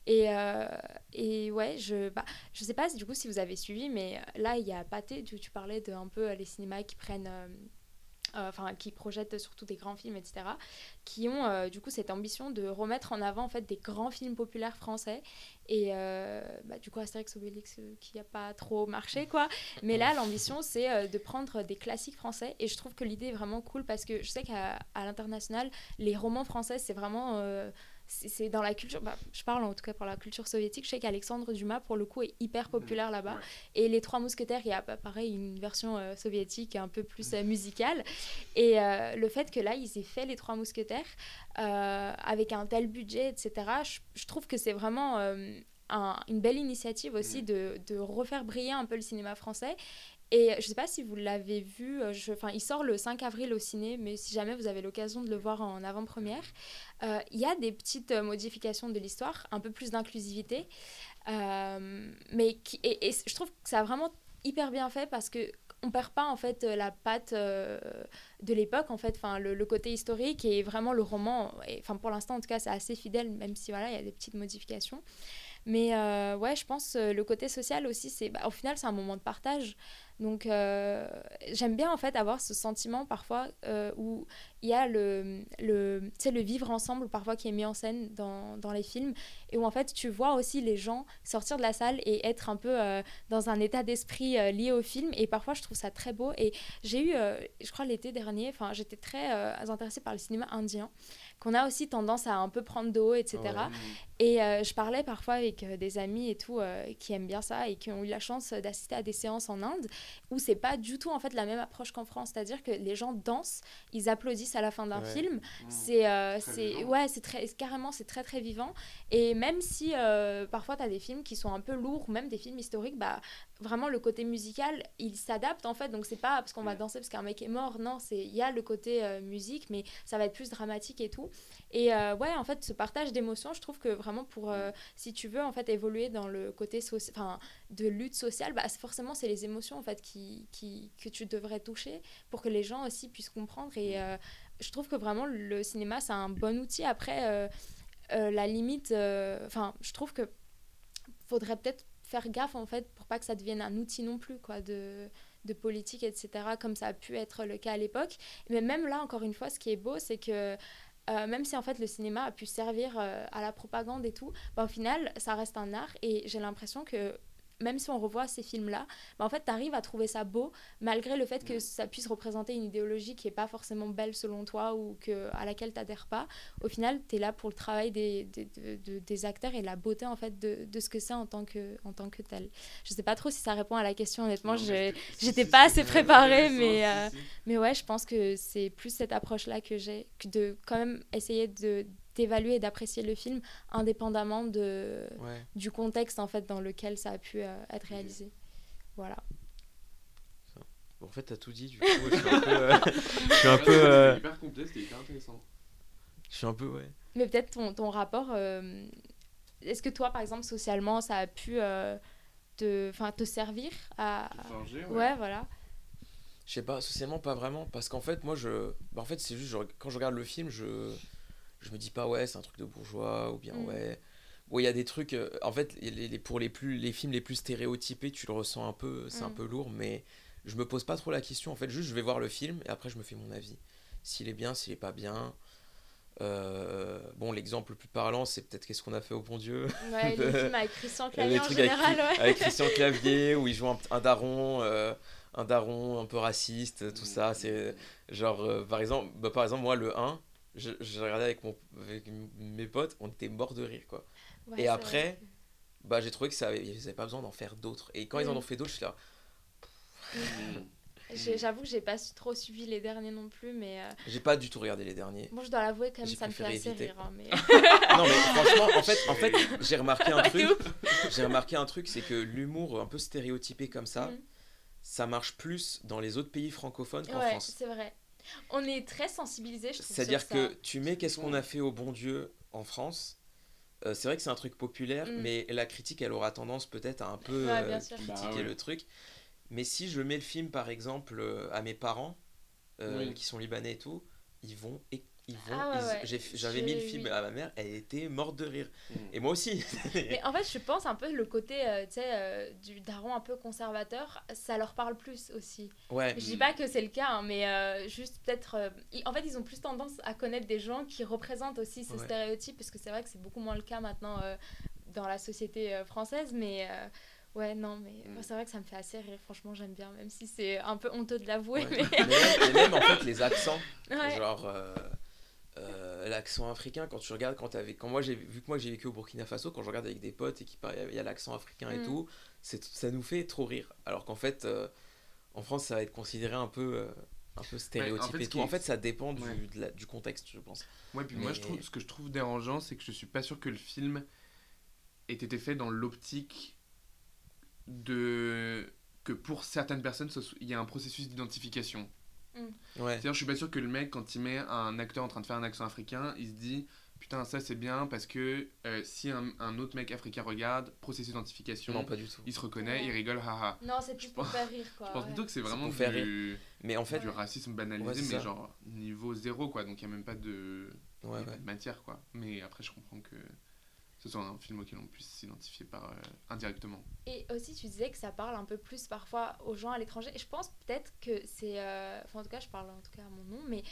Et, euh, et ouais, je, bah, je sais pas du coup si vous avez suivi, mais là il y a Pathé, tu, tu parlais de un peu les cinémas qui prennent. Euh, euh, enfin qui projettent surtout des grands films, etc., qui ont euh, du coup cette ambition de remettre en avant en fait des grands films populaires français. Et euh, bah, du coup Astérix Obélix qui n'a pas trop marché quoi. Mais là l'ambition c'est de prendre des classiques français et je trouve que l'idée est vraiment cool parce que je sais qu'à l'international les romans français c'est vraiment c'est dans la culture, bah, je parle en tout cas pour la culture soviétique, je sais qu'Alexandre Dumas, pour le coup, est hyper mmh. populaire là-bas. Et Les Trois Mousquetaires, il y a bah, pareil une version euh, soviétique un peu plus euh, musicale. Et euh, le fait que là, ils aient fait Les Trois Mousquetaires avec un tel budget, etc., je, trouve que c'est vraiment une belle initiative aussi mmh. de, de, refaire briller un peu le cinéma français et je sais pas si vous l'avez vu, euh, je, il sort le 5 avril au ciné, mais si jamais vous avez l'occasion de le voir en avant-première, euh, il y a des petites euh, modifications de l'histoire, un peu plus d'inclusivité. et, je trouve que ça a vraiment hyper bien fait parce que on perd pas en fait la patte de l'époque en fait enfin le, côté historique et vraiment le roman enfin pour l'instant en tout cas c'est assez fidèle même si voilà il y a des petites modifications mais ouais je pense le côté social aussi c'est bah, au final c'est un moment de partage. Donc euh, j'aime bien en fait avoir ce sentiment parfois euh, où il y a le, le, le vivre ensemble parfois qui est mis en scène dans, dans, les films et où en fait tu vois aussi les gens sortir de la salle et être un peu euh, dans un état d'esprit lié au film. Et parfois je trouve ça très beau. Et j'ai eu, je crois l'été dernier, j'étais très intéressée par le cinéma indien qu'on a aussi tendance à un peu prendre de haut, etc. Et je parlais parfois avec des amis et tout qui aiment bien ça et qui ont eu la chance d'assister à des séances en Inde où c'est pas du tout en fait la même approche qu'en France. C'est-à-dire que les gens dansent, ils applaudissent à la fin d'un Ouais. film. Mmh. C'est euh, c'est ouais, c'est très carrément c'est très très vivant et même si euh, parfois tu as des films qui sont un peu lourds, ou même des films historiques, bah vraiment le côté musical, il s'adapte en fait. Donc c'est pas parce qu'on va danser parce qu'un mec est mort, non, c'est il y a le côté euh, musique mais ça va être plus dramatique et tout. Et euh, ouais, en fait, ce partage d'émotions, je trouve que vraiment pour euh, si tu veux en fait évoluer dans le côté enfin de lutte sociale, bah forcément c'est les émotions en fait qui, qui que tu devrais toucher pour que les gens aussi puissent comprendre. Et euh, je trouve que vraiment le cinéma c'est un bon outil. Après euh, la limite enfin je trouve que faudrait peut-être faire gaffe en fait pour pas que ça devienne un outil non plus quoi de de politique etc comme ça a pu être le cas à l'époque. Mais même là encore une fois ce qui est beau c'est que euh, même si en fait le cinéma a pu servir euh, à la propagande et tout, bah, au final ça reste un art et j'ai l'impression que même si on revoit ces films-là, bah, en fait tu arrives à trouver ça beau malgré le fait que ça puisse représenter une idéologie qui est pas forcément belle selon toi ou que, à laquelle tu pas. Au final tu es là pour le travail des, des, de- de- des acteurs et la beauté en fait de, de ce que c'est en tant que, en tant que tel. Je sais pas trop si ça répond à la question honnêtement, j'étais si, pas assez préparée, mais, euh, si. mais ouais, je pense que c'est plus cette approche-là que j'ai, que de quand même essayer de d'évaluer et d'apprécier le film indépendamment de, Ouais. du contexte en fait dans lequel ça a pu euh, être réalisé. Voilà. Bon, en fait, t'as tout dit, du coup, je suis un peu. euh, je suis un peu. euh, C'était hyper complet, c'était hyper intéressant. Je suis un peu, ouais. Mais peut-être ton, ton rapport, euh, est-ce que toi par exemple socialement ça a pu euh, te, enfin, te servir à... Forger, Ouais, voilà. Je sais pas, socialement pas vraiment, parce qu'en fait, moi, je. Bah, en fait, c'est juste, je- quand je regarde le film, je. Je me dis pas, ouais, c'est un truc de bourgeois, ou bien, Mm. ouais. Bon, il y a des trucs. euh, en fait, les, les- pour les, plus, les films les plus stéréotypés, tu le ressens un peu, c'est un Mm. peu lourd, mais je me pose pas trop la question. En fait, juste, je vais voir le film, et après, je me fais mon avis. S'il est bien, s'il est pas bien. Euh, bon, l'exemple le plus parlant, c'est peut-être Qu'est-ce qu'on a fait au bon Dieu Ouais, les <laughs> films avec Christian Clavier en trucs avec, général, ouais. avec Christian Clavier où il joue un, un daron euh, un daron un peu raciste Mm. tout ça c'est genre euh, par exemple bah, par exemple moi le 1 je, je regardais avec, mon, avec mes potes on était morts de rire quoi Ouais, et après, bah j'ai trouvé que ça ils avaient pas besoin d'en faire d'autres et quand ils en Mm. ont fait d'autres je suis là J'ai- J'avoue que j'ai pas trop suivi les derniers non plus, mais euh, <laughs> j'ai pas du tout regardé les derniers bon, je dois l'avouer quand même, ça me fait assez éviter. rire. hein, mais... <laughs> <laughs> non mais franchement en fait en fait j'ai remarqué un truc j'ai remarqué un truc c'est que l'humour un peu stéréotypé comme ça Mhm. ça marche plus dans les autres pays francophones qu'en Ouais, France c'est vrai. On est très sensibilisés, je trouve. C'est-à-dire ça. que tu mets qu'est-ce qu'on a fait au bon Dieu en France. euh, c'est vrai que c'est un truc populaire, Mm. mais la critique, elle aura tendance peut-être à un peu Ouais, euh, critiquer Bah ouais. le truc. Mais si je mets le film, par exemple, euh, à mes parents, euh, Oui. qui sont libanais et tout, ils vont... Et, ils vont Ah ouais, ils- ouais. j'ai- J'avais mis le film oui. à ma mère, elle était morte de rire. Mm. Et moi aussi. Mais en fait, je pense un peu le côté euh, tu sais, euh, du daron un peu conservateur, ça leur parle plus aussi. ouais. Je dis pas que c'est le cas, hein, mais euh, juste peut-être. euh, en fait, ils ont plus tendance à connaître des gens qui représentent aussi ces Ouais. stéréotypes, parce que c'est vrai que c'est beaucoup moins le cas maintenant euh, dans la société euh, française, mais. euh, Ouais, non, mais Mm. moi, c'est vrai que ça me fait assez rire, franchement, j'aime bien, même si c'est un peu honteux de l'avouer. Ouais. Mais... mais, même, mais même, en fait, les accents. <laughs> Ouais. Genre euh, euh, l'accent africain quand tu regardes quand t'avais quand moi j'ai vu que moi j'ai vécu au Burkina Faso quand je regarde avec des potes et qu'il il y a l'accent africain et Mm. tout c'est ça nous fait trop rire alors qu'en fait euh, en France ça va être considéré un peu euh, un peu stéréotypé fait, et tout en fait ça dépend du, Ouais. de la- du contexte je pense Ouais, puis moi, je Mais- trouve, ce que je trouve dérangeant, c'est que je suis pas sûr que le film ait été fait dans l'optique de que pour certaines personnes, il y a un processus d'identification. Ouais C'est-à-dire, je suis pas sûr que le mec, quand il met un acteur en train de faire un accent africain, il se dit Putain, ça c'est bien parce que euh, si un, un autre mec africain regarde, processus d'identification, non pas du tout il se reconnaît, Ouais. il rigole, haha. Non, c'est plus pour pense- faire rire, quoi. Je pense ouais. plutôt que c'est vraiment du, mais en fait du racisme banalisé, mais ça. genre niveau zéro, quoi. Donc il n'y a même pas de matière, quoi. Mais après, je comprends que ce soit un film auquel on puisse s'identifier par, euh, indirectement. Et aussi, tu disais que ça parle un peu plus parfois aux gens à l'étranger. Et je pense peut-être que c'est. euh, Enfin, en tout cas, je parle en tout cas à mon nom, mais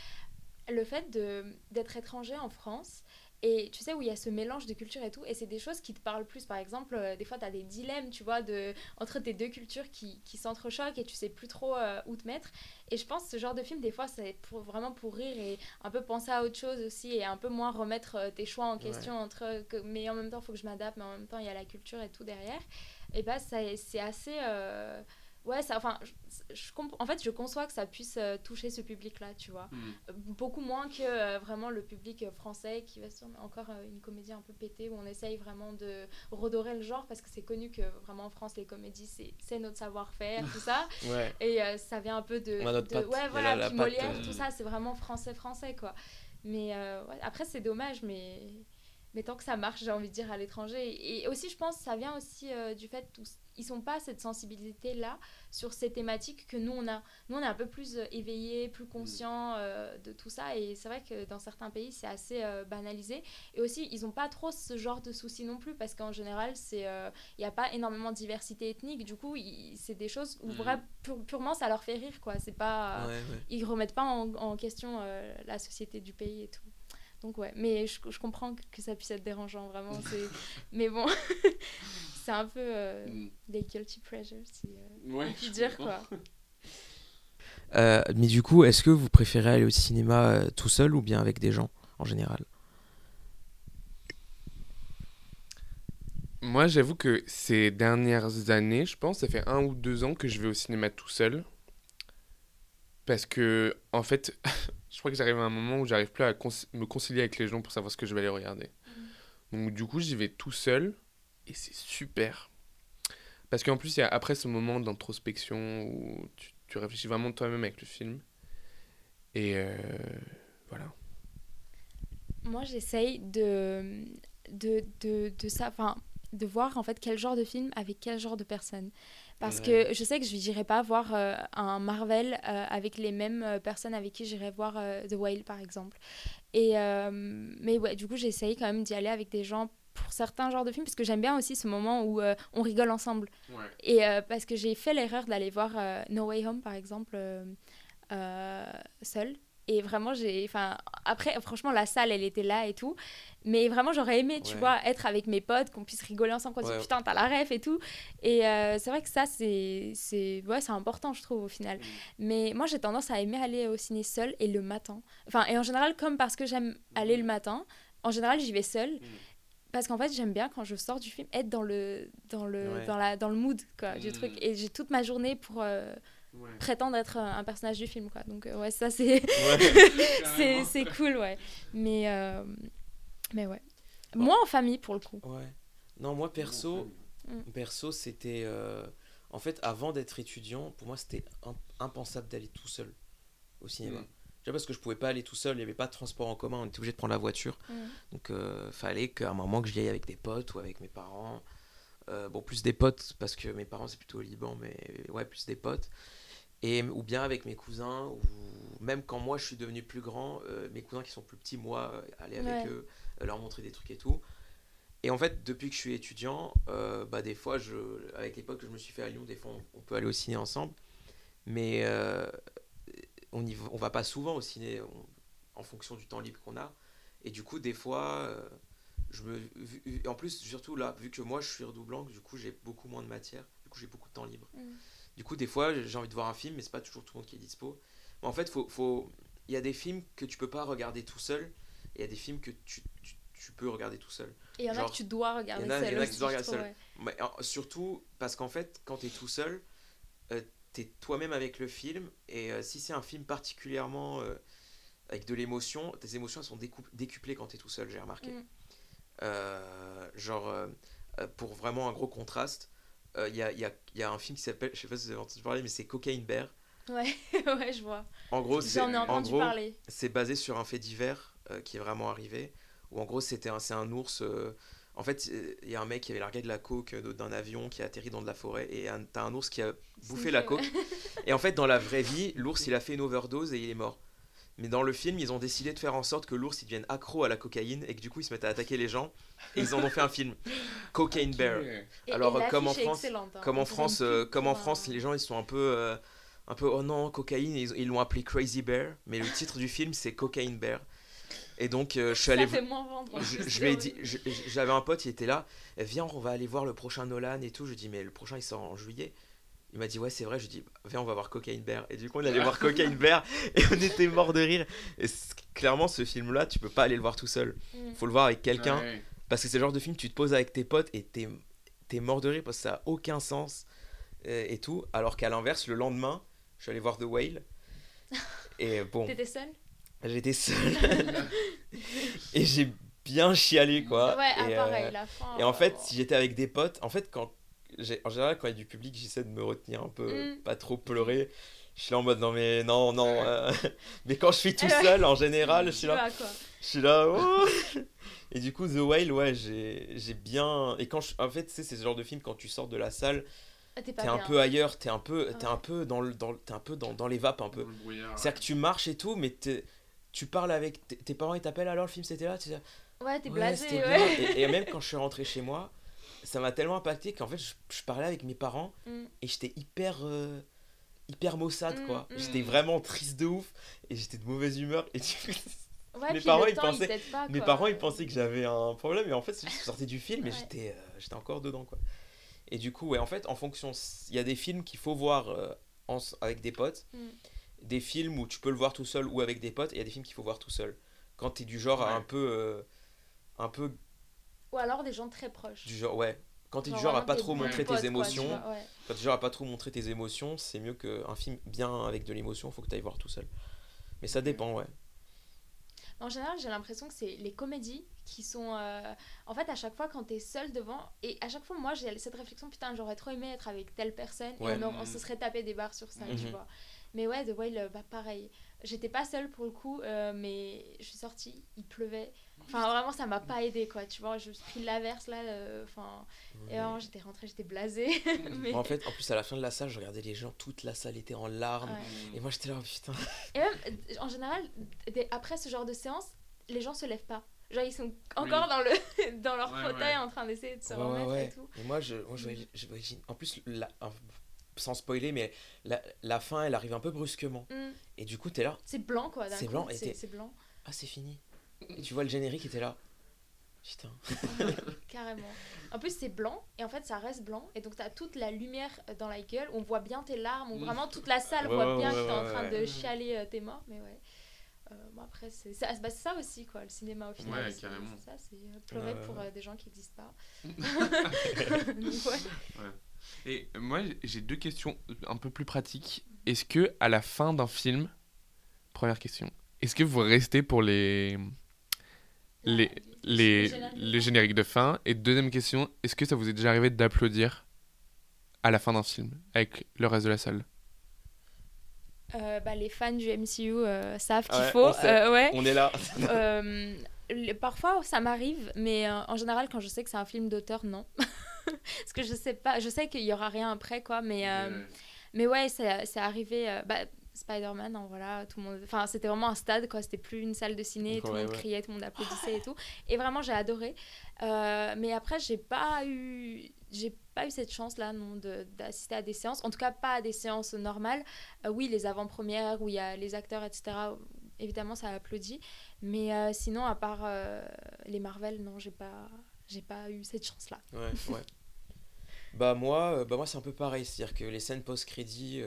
le fait de- d'être étranger en France. Et tu sais, où il y a ce mélange de cultures et tout, et c'est des choses qui te parlent plus. Par exemple, euh, des fois, tu as des dilemmes, tu vois, de, entre tes deux cultures qui, qui s'entrechoquent et tu sais plus trop euh, où te mettre. Et je pense que ce genre de film, des fois, c'est pour, vraiment pour rire et un peu penser à autre chose aussi, et un peu moins remettre euh, tes choix en question. entre que, Mais en même temps, il faut que je m'adapte, mais en même temps, il y a la culture et tout derrière et bah ça- c'est assez ouais, ça, enfin, je, je en fait, je conçois que ça puisse euh, toucher ce public-là, tu vois. Euh, Beaucoup moins que euh, vraiment le public français qui va se dire, mais encore euh, une comédie un peu pétée où on essaye vraiment de redorer le genre parce que c'est connu que vraiment en France, les comédies, c'est notre savoir-faire, tout ça. <laughs> Ouais. Et ça vient un peu de. On a notre de- patte. Ouais, voilà, la- la puis patte, Molière, tout ça, c'est vraiment français-français, quoi. Mais ouais, après, c'est dommage, mais. Mais tant que ça marche, j'ai envie de dire, à l'étranger. Et aussi, je pense, ça vient aussi euh, du fait qu'ils sont pas cette sensibilité-là sur ces thématiques que nous, on a. Nous, on est un peu plus euh, éveillés, plus conscients euh, de tout ça. Et c'est vrai que dans certains pays, c'est assez euh, banalisé. Et aussi, ils n'ont pas trop ce genre de soucis non plus, parce qu'en général, c'est il n'y a pas énormément de diversité ethnique. Du coup, c'est des choses où Mhm. vrai, pur- purement ça leur fait rire, quoi. C'est pas. Ouais, ouais. Ils remettent pas en, en question la société du pays et tout. Donc, ouais. Mais je, je comprends que, ça puisse être dérangeant, vraiment. c'est- <laughs> mais bon, <laughs> c'est un peu euh, des guilty pleasures, si euh, Ouais, on peut dire, quoi. <laughs> Euh, mais du coup, est-ce que vous préférez aller au cinéma euh, tout seul ou bien avec des gens en général? Moi, j'avoue que ces dernières années, je pense, ça fait un ou deux ans que je vais au cinéma tout seul. Parce que, en fait, je crois que j'arrive à un moment où j'arrive plus à me concilier avec les gens pour savoir ce que je vais aller regarder. Donc, du coup, j'y vais tout seul et c'est super. Parce qu'en plus, il y a après ce moment d'introspection où tu, tu réfléchis vraiment toi-même avec le film. Et euh, voilà. Moi, j'essaye de, de, de, de, ça, enfin, de voir en fait quel genre de film avec quel genre de personnes. Parce que je sais que je n'irai pas voir euh, un Marvel euh, avec les mêmes euh, personnes avec qui j'irai voir The Whale par exemple. Et, mais ouais, du coup, j'essaye quand même d'y aller avec des gens pour certains genres de films parce que j'aime bien aussi ce moment où euh, on rigole ensemble. Et euh, parce que j'ai fait l'erreur d'aller voir euh, No Way Home, par exemple, seule. Et vraiment, j'ai. Enfin, après, franchement, la salle, elle était là et tout. Mais vraiment, j'aurais aimé, tu Ouais. vois, être avec mes potes, qu'on puisse rigoler ensemble, qu'on se Ouais. dise putain, t'as la ref et tout. Et euh, c'est vrai que ça, c'est. c'est ouais, c'est important, je trouve, au final. Mais moi, j'ai tendance à aimer aller au ciné seule et le matin. Enfin, et en général, comme parce que j'aime aller le matin, en général, j'y vais seule. Parce qu'en fait, j'aime bien quand je sors du film être dans le, dans le, Ouais. dans la, dans le mood quoi, du Mm. truc. Et j'ai toute ma journée pour euh, Ouais. prétendre être un un personnage du film. Quoi. Donc, euh, ouais, ça, c'est <laughs> c'est c'est cool, ouais. Mais, euh, mais ouais. Bon. Moi, en famille, pour le coup. Ouais. Non, moi perso, Mm. perso c'était. euh, En fait, avant d'être étudiant, pour moi c'était im- impensable d'aller tout seul au cinéma. Mm. Déjà parce que je pouvais pas aller tout seul, il n'y avait pas de transport en commun, on était obligé de prendre la voiture. Mm. Donc euh, fallait qu'à un moment que j'y aille avec des potes ou avec mes parents. Euh, bon, plus des potes parce que mes parents c'est plutôt au Liban, mais ouais, plus des potes. Et, ou bien avec mes cousins, ou même quand moi je suis devenu plus grand, euh, mes cousins qui sont plus petits, moi, euh, aller avec Ouais. eux, euh, leur montrer des trucs et tout. Et en fait, depuis que je suis étudiant, euh, bah, des fois, je, avec potes que je me suis fait à Lyon, des fois on, on peut aller au ciné ensemble. Mais euh, on y va, on va pas souvent au ciné on- en fonction du temps libre qu'on a. Et du coup, des fois, je me, en plus, surtout là, vu que moi je suis redoublant, du coup j'ai beaucoup moins de matière, du coup j'ai beaucoup de temps libre. Mm. Du coup, des fois, j'ai envie de voir un film, mais c'est pas toujours tout le monde qui est dispo. Mais en fait, faut, faut... il y a des films que tu peux pas regarder tout seul, et il y a des films que tu, tu, tu peux regarder tout seul. Et il y en a que tu dois regarder a- il y seul en a que tu dois regarder seul. Mais, surtout parce qu'en fait, quand tu es tout seul, euh, tu es toi-même avec le film, et euh, si c'est un film particulièrement euh, avec de l'émotion, tes émotions elles sont décuplées quand tu es tout seul, j'ai remarqué. Mm. Euh, genre, pour vraiment un gros contraste, il y, a, y a- y a un film qui s'appelle, je sais pas si vous avez entendu parler, mais c'est Cocaine Bear. Ouais, <laughs> ouais, je vois. En gros, c'est J'en ai en gros, parler. c'est basé sur un fait divers euh, qui est vraiment arrivé. Où en gros, c'était un, c'est un ours. euh, en fait, il y a un mec qui avait largué de la coke euh, d'un avion qui a atterri dans de la forêt et t'as un ours qui a bouffé la coke. <laughs> Et en fait, dans la vraie vie, l'ours il a fait une overdose et il est mort. Mais dans le film, ils ont décidé de faire en sorte que l'ours il devienne accro à la cocaïne et que du coup il se mette à attaquer les gens. Et ils en ont fait un film, <laughs> Cocaine Bear. Et- Alors, et comme en France- hein. Comme en France, euh, comme en France, les gens ils sont un peu, euh, un peu oh non cocaïne, et ils ils l'ont appelé Crazy Bear, mais le titre du film c'est Cocaine Bear. Et donc euh, je suis Ça allé, fait moins vendre. en je, je lui ai dit, j'avais un pote, il était là, viens on va aller voir le prochain Nolan et tout. Je dis mais le prochain il sort en juillet. Il m'a dit ouais c'est vrai. Je dis viens on va voir Cocaine Bear. Et du coup on allait voir Cocaine Bear et on était mort de rire. Et clairement ce film là tu peux pas aller le voir tout seul. Mm. Faut le voir avec quelqu'un. Parce que c'est le genre de film, tu te poses avec tes potes et t'es, t'es mort de rire parce que ça a aucun sens. et, et tout. Alors qu'à l'inverse, le lendemain, je suis allé voir The Whale. <laughs> Et bon, T'étais seule? J'étais seul. <laughs> et j'ai bien chialé, quoi. Ouais, ah, et, euh, pareil, la fin. et en fait, euh, si j'étais avec des potes, en fait, quand en général, quand il y a du public, j'essaie de me retenir un peu, Mm. pas trop pleurer. Je suis là en mode non, mais non, non. euh, <laughs> mais quand je suis tout seul, en général, je suis là. Je suis là. oh. <laughs> et du coup, The Whale, ouais, j'ai j'ai bien. Et quand je... En fait, tu sais, c'est ce genre de film, quand tu sors de la salle, Ah, T'es un bien. peu ailleurs, t'es un peu, t'es Ouais. un peu dans le, dans, le- t'es un peu dans, dans les vapes un peu. C'est-à-dire que tu marches et tout, mais tu parles avec tes, parents, ils t'appellent alors le film c'était là, tu Ouais, t'es ouais, blasé, ouais. <laughs> Et, et même quand je suis rentré chez moi, ça m'a tellement impacté qu'en fait je, je parlais avec mes parents Mm. et j'étais hyper euh, hyper maussade Mm, quoi. mm. J'étais vraiment triste de ouf et j'étais de mauvaise humeur et coup, Ouais, Mes parents, ils temps, pensaient- pas, mes parents ils pensaient que j'avais un problème et en fait je sortais du film et Ouais. j'étais euh, j'étais encore dedans quoi. Et du coup ouais en fait en fonction il y a des films qu'il faut voir euh, en- avec des potes, Mm. des films où tu peux le voir tout seul ou avec des potes et il y a des films qu'il faut voir tout seul. Quand t'es du genre à un peu euh, un peu Ou alors des gens très proches. du genre ouais quand t'es du Genre à pas trop montrer tes tu émotions quand t'es du genre à pas trop montrer tes émotions c'est mieux qu'un film bien avec de l'émotion faut que t'ailles voir tout seul mais ça dépend ouais En général, j'ai l'impression que c'est les comédies qui sont. euh, En fait, à chaque fois, quand t'es seul devant, et à chaque fois, moi, j'ai cette réflexion putain, j'aurais trop aimé être avec telle personne, Ouais. et on, on se serait tapé des barres sur ça, tu Mhm. vois. Mais ouais, The Whale, euh, bah pareil. J'étais pas seule pour le coup, euh, mais je suis sortie, il pleuvait. Enfin, vraiment, ça m'a pas aidé, quoi. Tu vois, je me suis pris l'averse là. euh, Enfin, et vraiment, j'étais rentrée, j'étais blasée. <laughs> mais... en fait en plus à la fin de la salle je regardais les gens toute la salle était en larmes Ouais. et moi j'étais là oh, putain Et même, en général, des- après ce genre de séance, les gens se lèvent pas. Genre, ils sont encore Oui. dans, le, <laughs> dans leur Ouais, fauteuil ouais. en train d'essayer de se remettre ouais. et tout. Et moi, je, moi, je, je voyais- en plus, la- sans spoiler, mais la, la fin, elle arrive un peu brusquement. Mm. Et du coup, t'es là, C'est blanc, quoi. C'est blanc c'est blanc, ah, c'est fini. Et tu vois le générique, était là. Putain. <laughs> carrément. En plus, c'est blanc, et en fait, ça reste blanc. Et donc, t'as toute la lumière dans la gueule. On voit bien tes larmes, on, vraiment toute la salle Ouais, voit ouais, bien ouais, que t'es en train ouais. de chialer euh, tes morts. Mais ouais. Euh, bon, après, c'est ça, bah, c'est ça aussi, quoi, le cinéma au final. Ouais, carrément. c'est ça, c'est euh, pleurer pour euh, des gens qui n'existent pas. <laughs> <laughs> Donc, ouais. Et moi, j'ai deux questions un peu plus pratiques. Est-ce que à la fin d'un film, première question, est-ce que vous restez pour les les les, les génériques de fin Et deuxième question, est-ce que ça vous est déjà arrivé d'applaudir à la fin d'un film avec le reste de la salle? Euh, bah, les fans du MCU euh, savent qu'il Ouais, faut. on euh, ouais. On est là. Euh, parfois, ça m'arrive, mais euh, en général, quand je sais que c'est un film d'auteur, non. <laughs> Parce que je sais pas, je sais qu'il y aura rien après, quoi. Mais, euh, mais ouais, c'est c'est arrivé. euh, bah, Spider-Man, hein, voilà, tout le monde. Enfin, c'était vraiment un stade, quoi. C'était plus une salle de ciné, tout le Ouais, monde ouais. criait, tout le monde applaudissait et tout. Et vraiment, j'ai adoré. Euh, mais après, j'ai pas eu. J'ai pas eu cette chance-là, non, de- d'assister à des séances. En tout cas, pas à des séances normales. Euh, oui, les avant-premières où il y a les acteurs, etc. Évidemment, ça applaudit. Mais euh, sinon, à part les Marvel, non, j'ai pas, j'ai pas eu cette chance-là. Ouais, ouais. <laughs> Bah moi, bah moi c'est un peu pareil, c'est-à-dire que les scènes post-crédit,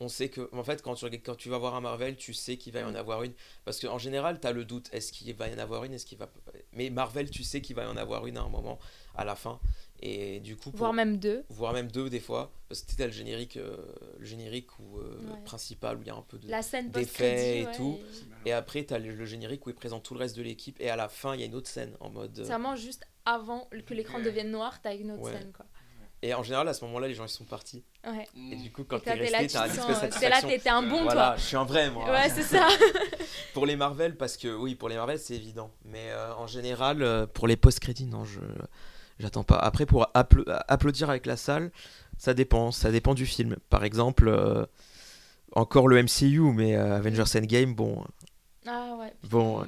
on sait que, en fait, quand tu, regardes- quand tu vas voir un Marvel, tu sais qu'il va y en avoir une, parce qu'en général, tu as le doute, est-ce qu'il va y en avoir une, est-ce qu'il va... Mais Marvel, tu sais qu'il va y en avoir une à un moment, à la fin, et du coup, pour- Voire même deux. voire même deux des fois, parce que tu as le générique, euh, le générique euh, Ouais. principal, où il y a un peu de... La scène post-crédit. et ouais, tout. Et après, tu as le, le générique où il présente tout le reste de l'équipe, et à la fin, il y a une autre scène, en mode... euh, C'est vraiment juste avant que l'écran devienne noir, t'as une autre Ouais. scène, quoi. Et en général, à ce moment-là, les gens, ils sont partis. Ouais. Et du coup, quand t'es resté, tu t'as sens, espèce de là, t'étais un bon, Voilà, toi. je suis un vrai, moi. Ouais, c'est ça. <laughs> pour les Marvel, parce que oui, pour les Marvel, c'est évident. Mais euh, en général, euh, pour les post-crédits, non, je j'attends pas. Après, pour appla- applaudir avec la salle, ça dépend. Ça dépend du film. Par exemple, euh, encore le MCU, mais euh, Avengers Endgame, bon. Ah ouais. Bon, ouais.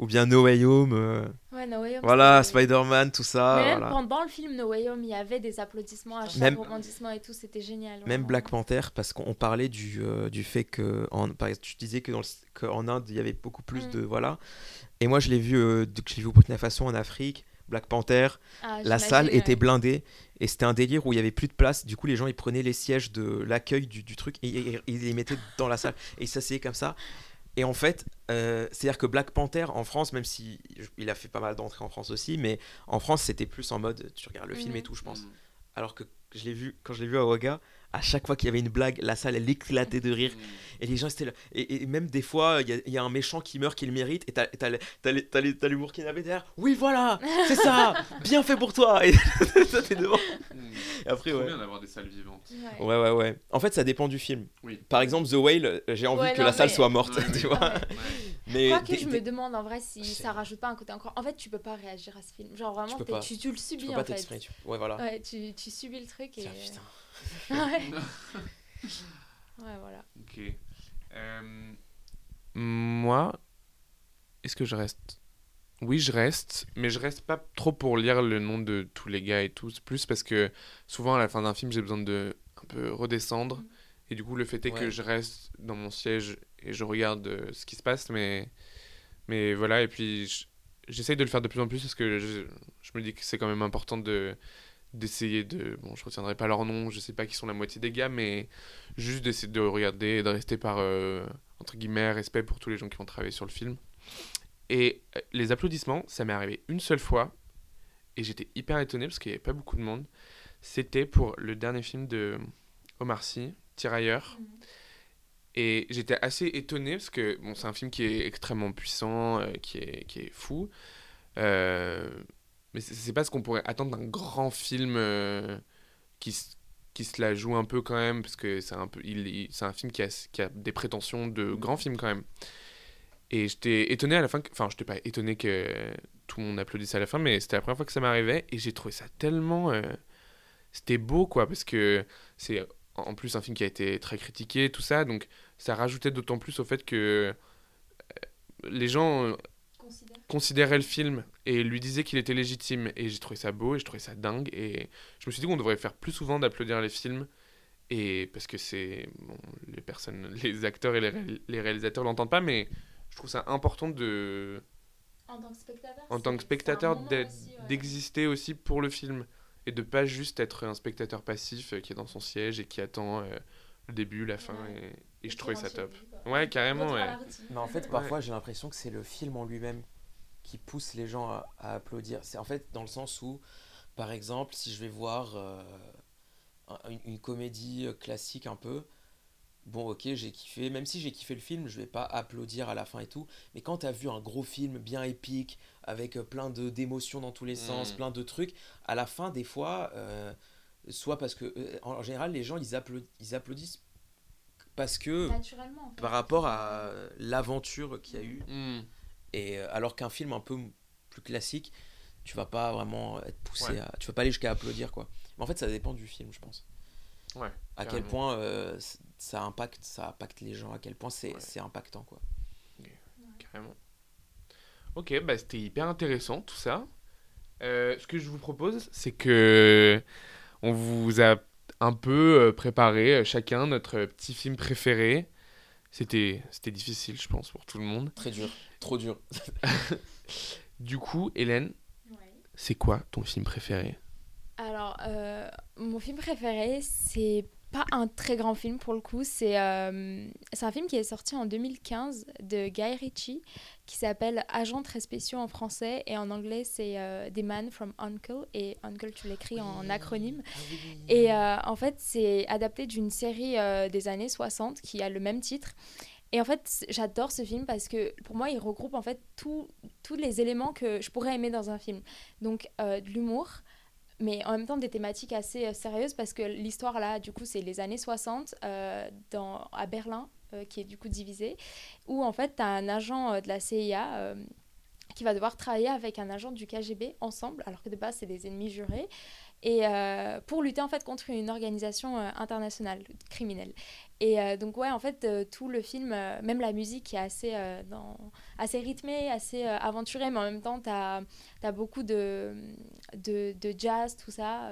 Ou bien No Way Home. euh, Ouais, No Way Home. voilà, Spider-Man, tout ça. Mais même voilà. pendant le film No Way Home, il y avait des applaudissements à chaque Même- rebondissement et tout, c'était génial. Même. Black Panther, parce qu'on parlait du, euh, du fait que, en, par exemple, tu disais que dans le- qu'en Inde, il y avait beaucoup plus Mm. de. Voilà. Et moi, je l'ai vu, euh, je l'ai vu au Burkina Faso, en Afrique, Black Panther. Ah, La salle ouais. était blindée et c'était un délire où il y avait plus de place. Du coup, les gens ils prenaient les sièges de l'accueil du, du truc et ils les mettaient dans la salle et ils s'asseyaient comme ça. Et en fait, euh, c'est-à-dire que Black Panther en France, même si il a fait pas mal d'entrées en France aussi, mais en France c'était plus en mode tu regardes le film Mhm. et tout, je pense. alors que je l'ai vu quand je l'ai vu à Ouaga, à chaque fois qu'il y avait une blague, la salle elle éclatait de rire. Et les gens étaient là. Et, et même des fois, il y, a- il y a un méchant qui meurt qui le mérite. Et t'as t'as- t'as les- n'avait derrière. Oui, voilà, c'est ça, <laughs> bien fait pour toi. Et <laughs> t'es devant. Et après, ouais. bien d'avoir des salles vivantes. Ouais. Ouais, ouais, ouais. En fait, ça dépend du film. Oui. Par exemple, The Whale, euh, j'ai envie Ouais, que non, la salle mais- soit morte, Ouais, tu vois. Ouais. <laughs> Mais Quoique des- je me demande en vrai si ça rajoute pas un côté encore. En fait, tu peux pas réagir à ce film. Genre vraiment, peux pas. tu, tu le tu subis peux en pas fait. t'exprimer. tu- Ouais, voilà. Ouais, tu, tu subis le truc et. Tiens, putain. Ouais. ouais, voilà. Ok. Euh, moi, est-ce que je reste? Oui, je reste, mais je reste pas trop pour lire le nom de tous les gars et tout. Plus parce que souvent à la fin d'un film, j'ai besoin de un peu redescendre. Mhm. Et du coup, le fait est que je reste dans mon siège et je regarde euh, ce qui se passe, mais, mais voilà. Et puis, je- j'essaye de le faire de plus en plus parce que je, je me dis que c'est quand même important de d'essayer de bon je retiendrai pas leur nom je sais pas qui sont la moitié des gars mais juste d'essayer de regarder et de rester par euh, entre guillemets respect pour tous les gens qui ont travaillé sur le film. Et euh, les applaudissements ça m'est arrivé une seule fois et j'étais hyper étonné parce qu'il y avait pas beaucoup de monde. C'était pour le dernier film de Omar Sy Tirailleurs. Et j'étais assez étonné parce que bon, c'est un film qui est extrêmement puissant, euh, qui, est, qui est fou. Euh, mais c'est pas ce qu'on pourrait attendre d'un grand film euh, qui, qui se la joue un peu quand même, parce que c'est un, peu, il, c'est un film qui a, qui a des prétentions de grand film quand même. Et j'étais étonné à la fin, enfin, j'étais pas étonné que tout le monde applaudisse à la fin, mais c'était la première fois que ça m'arrivait et j'ai trouvé ça tellement. euh, c'était beau quoi, parce que c'est en plus un film qui a été très critiqué, tout ça, donc ça rajoutait d'autant plus au fait que euh, les gens. Considérait le film et lui disait qu'il était légitime et j'ai trouvé ça beau et je trouvais ça dingue et je me suis dit qu'on devrait faire plus souvent d'applaudir les films et parce que c'est bon, les personnes <laughs> les acteurs et les, ré- les réalisateurs l'entendent pas mais je trouve ça important de En tant que spectateur. en tant que spectateur aussi, ouais. d'exister aussi pour le film et de pas juste être un spectateur passif euh, qui est dans son siège et qui attend euh, le début la fin Ouais. et, et je trouvais ça top lui, ouais carrément ouais. Mais en fait, parfois, j'ai l'impression que c'est le film en lui-même qui pousse les gens à, à applaudir. C'est en fait dans le sens où, par exemple, si je vais voir euh, un- une, une comédie euh, classique un peu, bon, ok, j'ai kiffé. Même si j'ai kiffé le film, je vais pas applaudir à la fin et tout. Mais quand tu as vu un gros film bien épique, avec euh, plein de d'émotions dans tous les sens, Mm. plein de trucs, à la fin, des fois, euh, soit parce que, euh, en, général, les gens, ils, applaud- ils applaudissent parce que Naturellement. en fait. par rapport à l'aventure qu'il y a eu. Hmm. Et euh, alors qu'un film un peu plus classique, tu vas pas vraiment être poussé Ouais. à. Tu vas pas aller jusqu'à applaudir quoi. Mais en fait, ça dépend du film, je pense. Ouais, À quel point euh, ça impacte, ça impacte les gens, à quel point c'est Ouais. impactant quoi. Carrément. Ok, bah c'était hyper intéressant tout ça. Euh, ce que je vous propose, c'est que on vous a un peu préparé chacun notre petit film préféré. C'était c'était difficile, je pense, pour tout le monde. Très dur, trop dur. <laughs> Du coup, Hélène, Ouais. c'est quoi ton film préféré? Alors, euh, mon film préféré, c'est pas un très grand film pour le coup. C'est euh, un film qui est sorti en 2015 de Guy Ritchie qui s'appelle Agents très spéciaux en français et en anglais c'est euh, The Man from Uncle et Uncle tu l'écris en acronyme. Et euh, en fait, c'est adapté d'une série euh, des années 60 qui a le même titre. Et en fait, j'adore ce film parce que pour moi, il regroupe en fait tous tous les éléments que je pourrais aimer dans un film. Donc, euh, de l'humour, mais en même temps des thématiques assez euh, sérieuses parce que l'histoire là, du coup, c'est les années 60 euh, dans, à Berlin, euh, qui est du coup divisée, où en fait, tu as un agent de la CIA. qui va devoir travailler avec un agent du KGB ensemble, alors que de base c'est des ennemis jurés, et pour lutter en fait contre une organisation internationale criminelle. Et euh, donc ouais, en fait euh, tout le film, euh, même la musique est assez, dans, assez rythmée, assez aventurée, mais en même temps t'as as beaucoup de, de, de jazz, tout ça.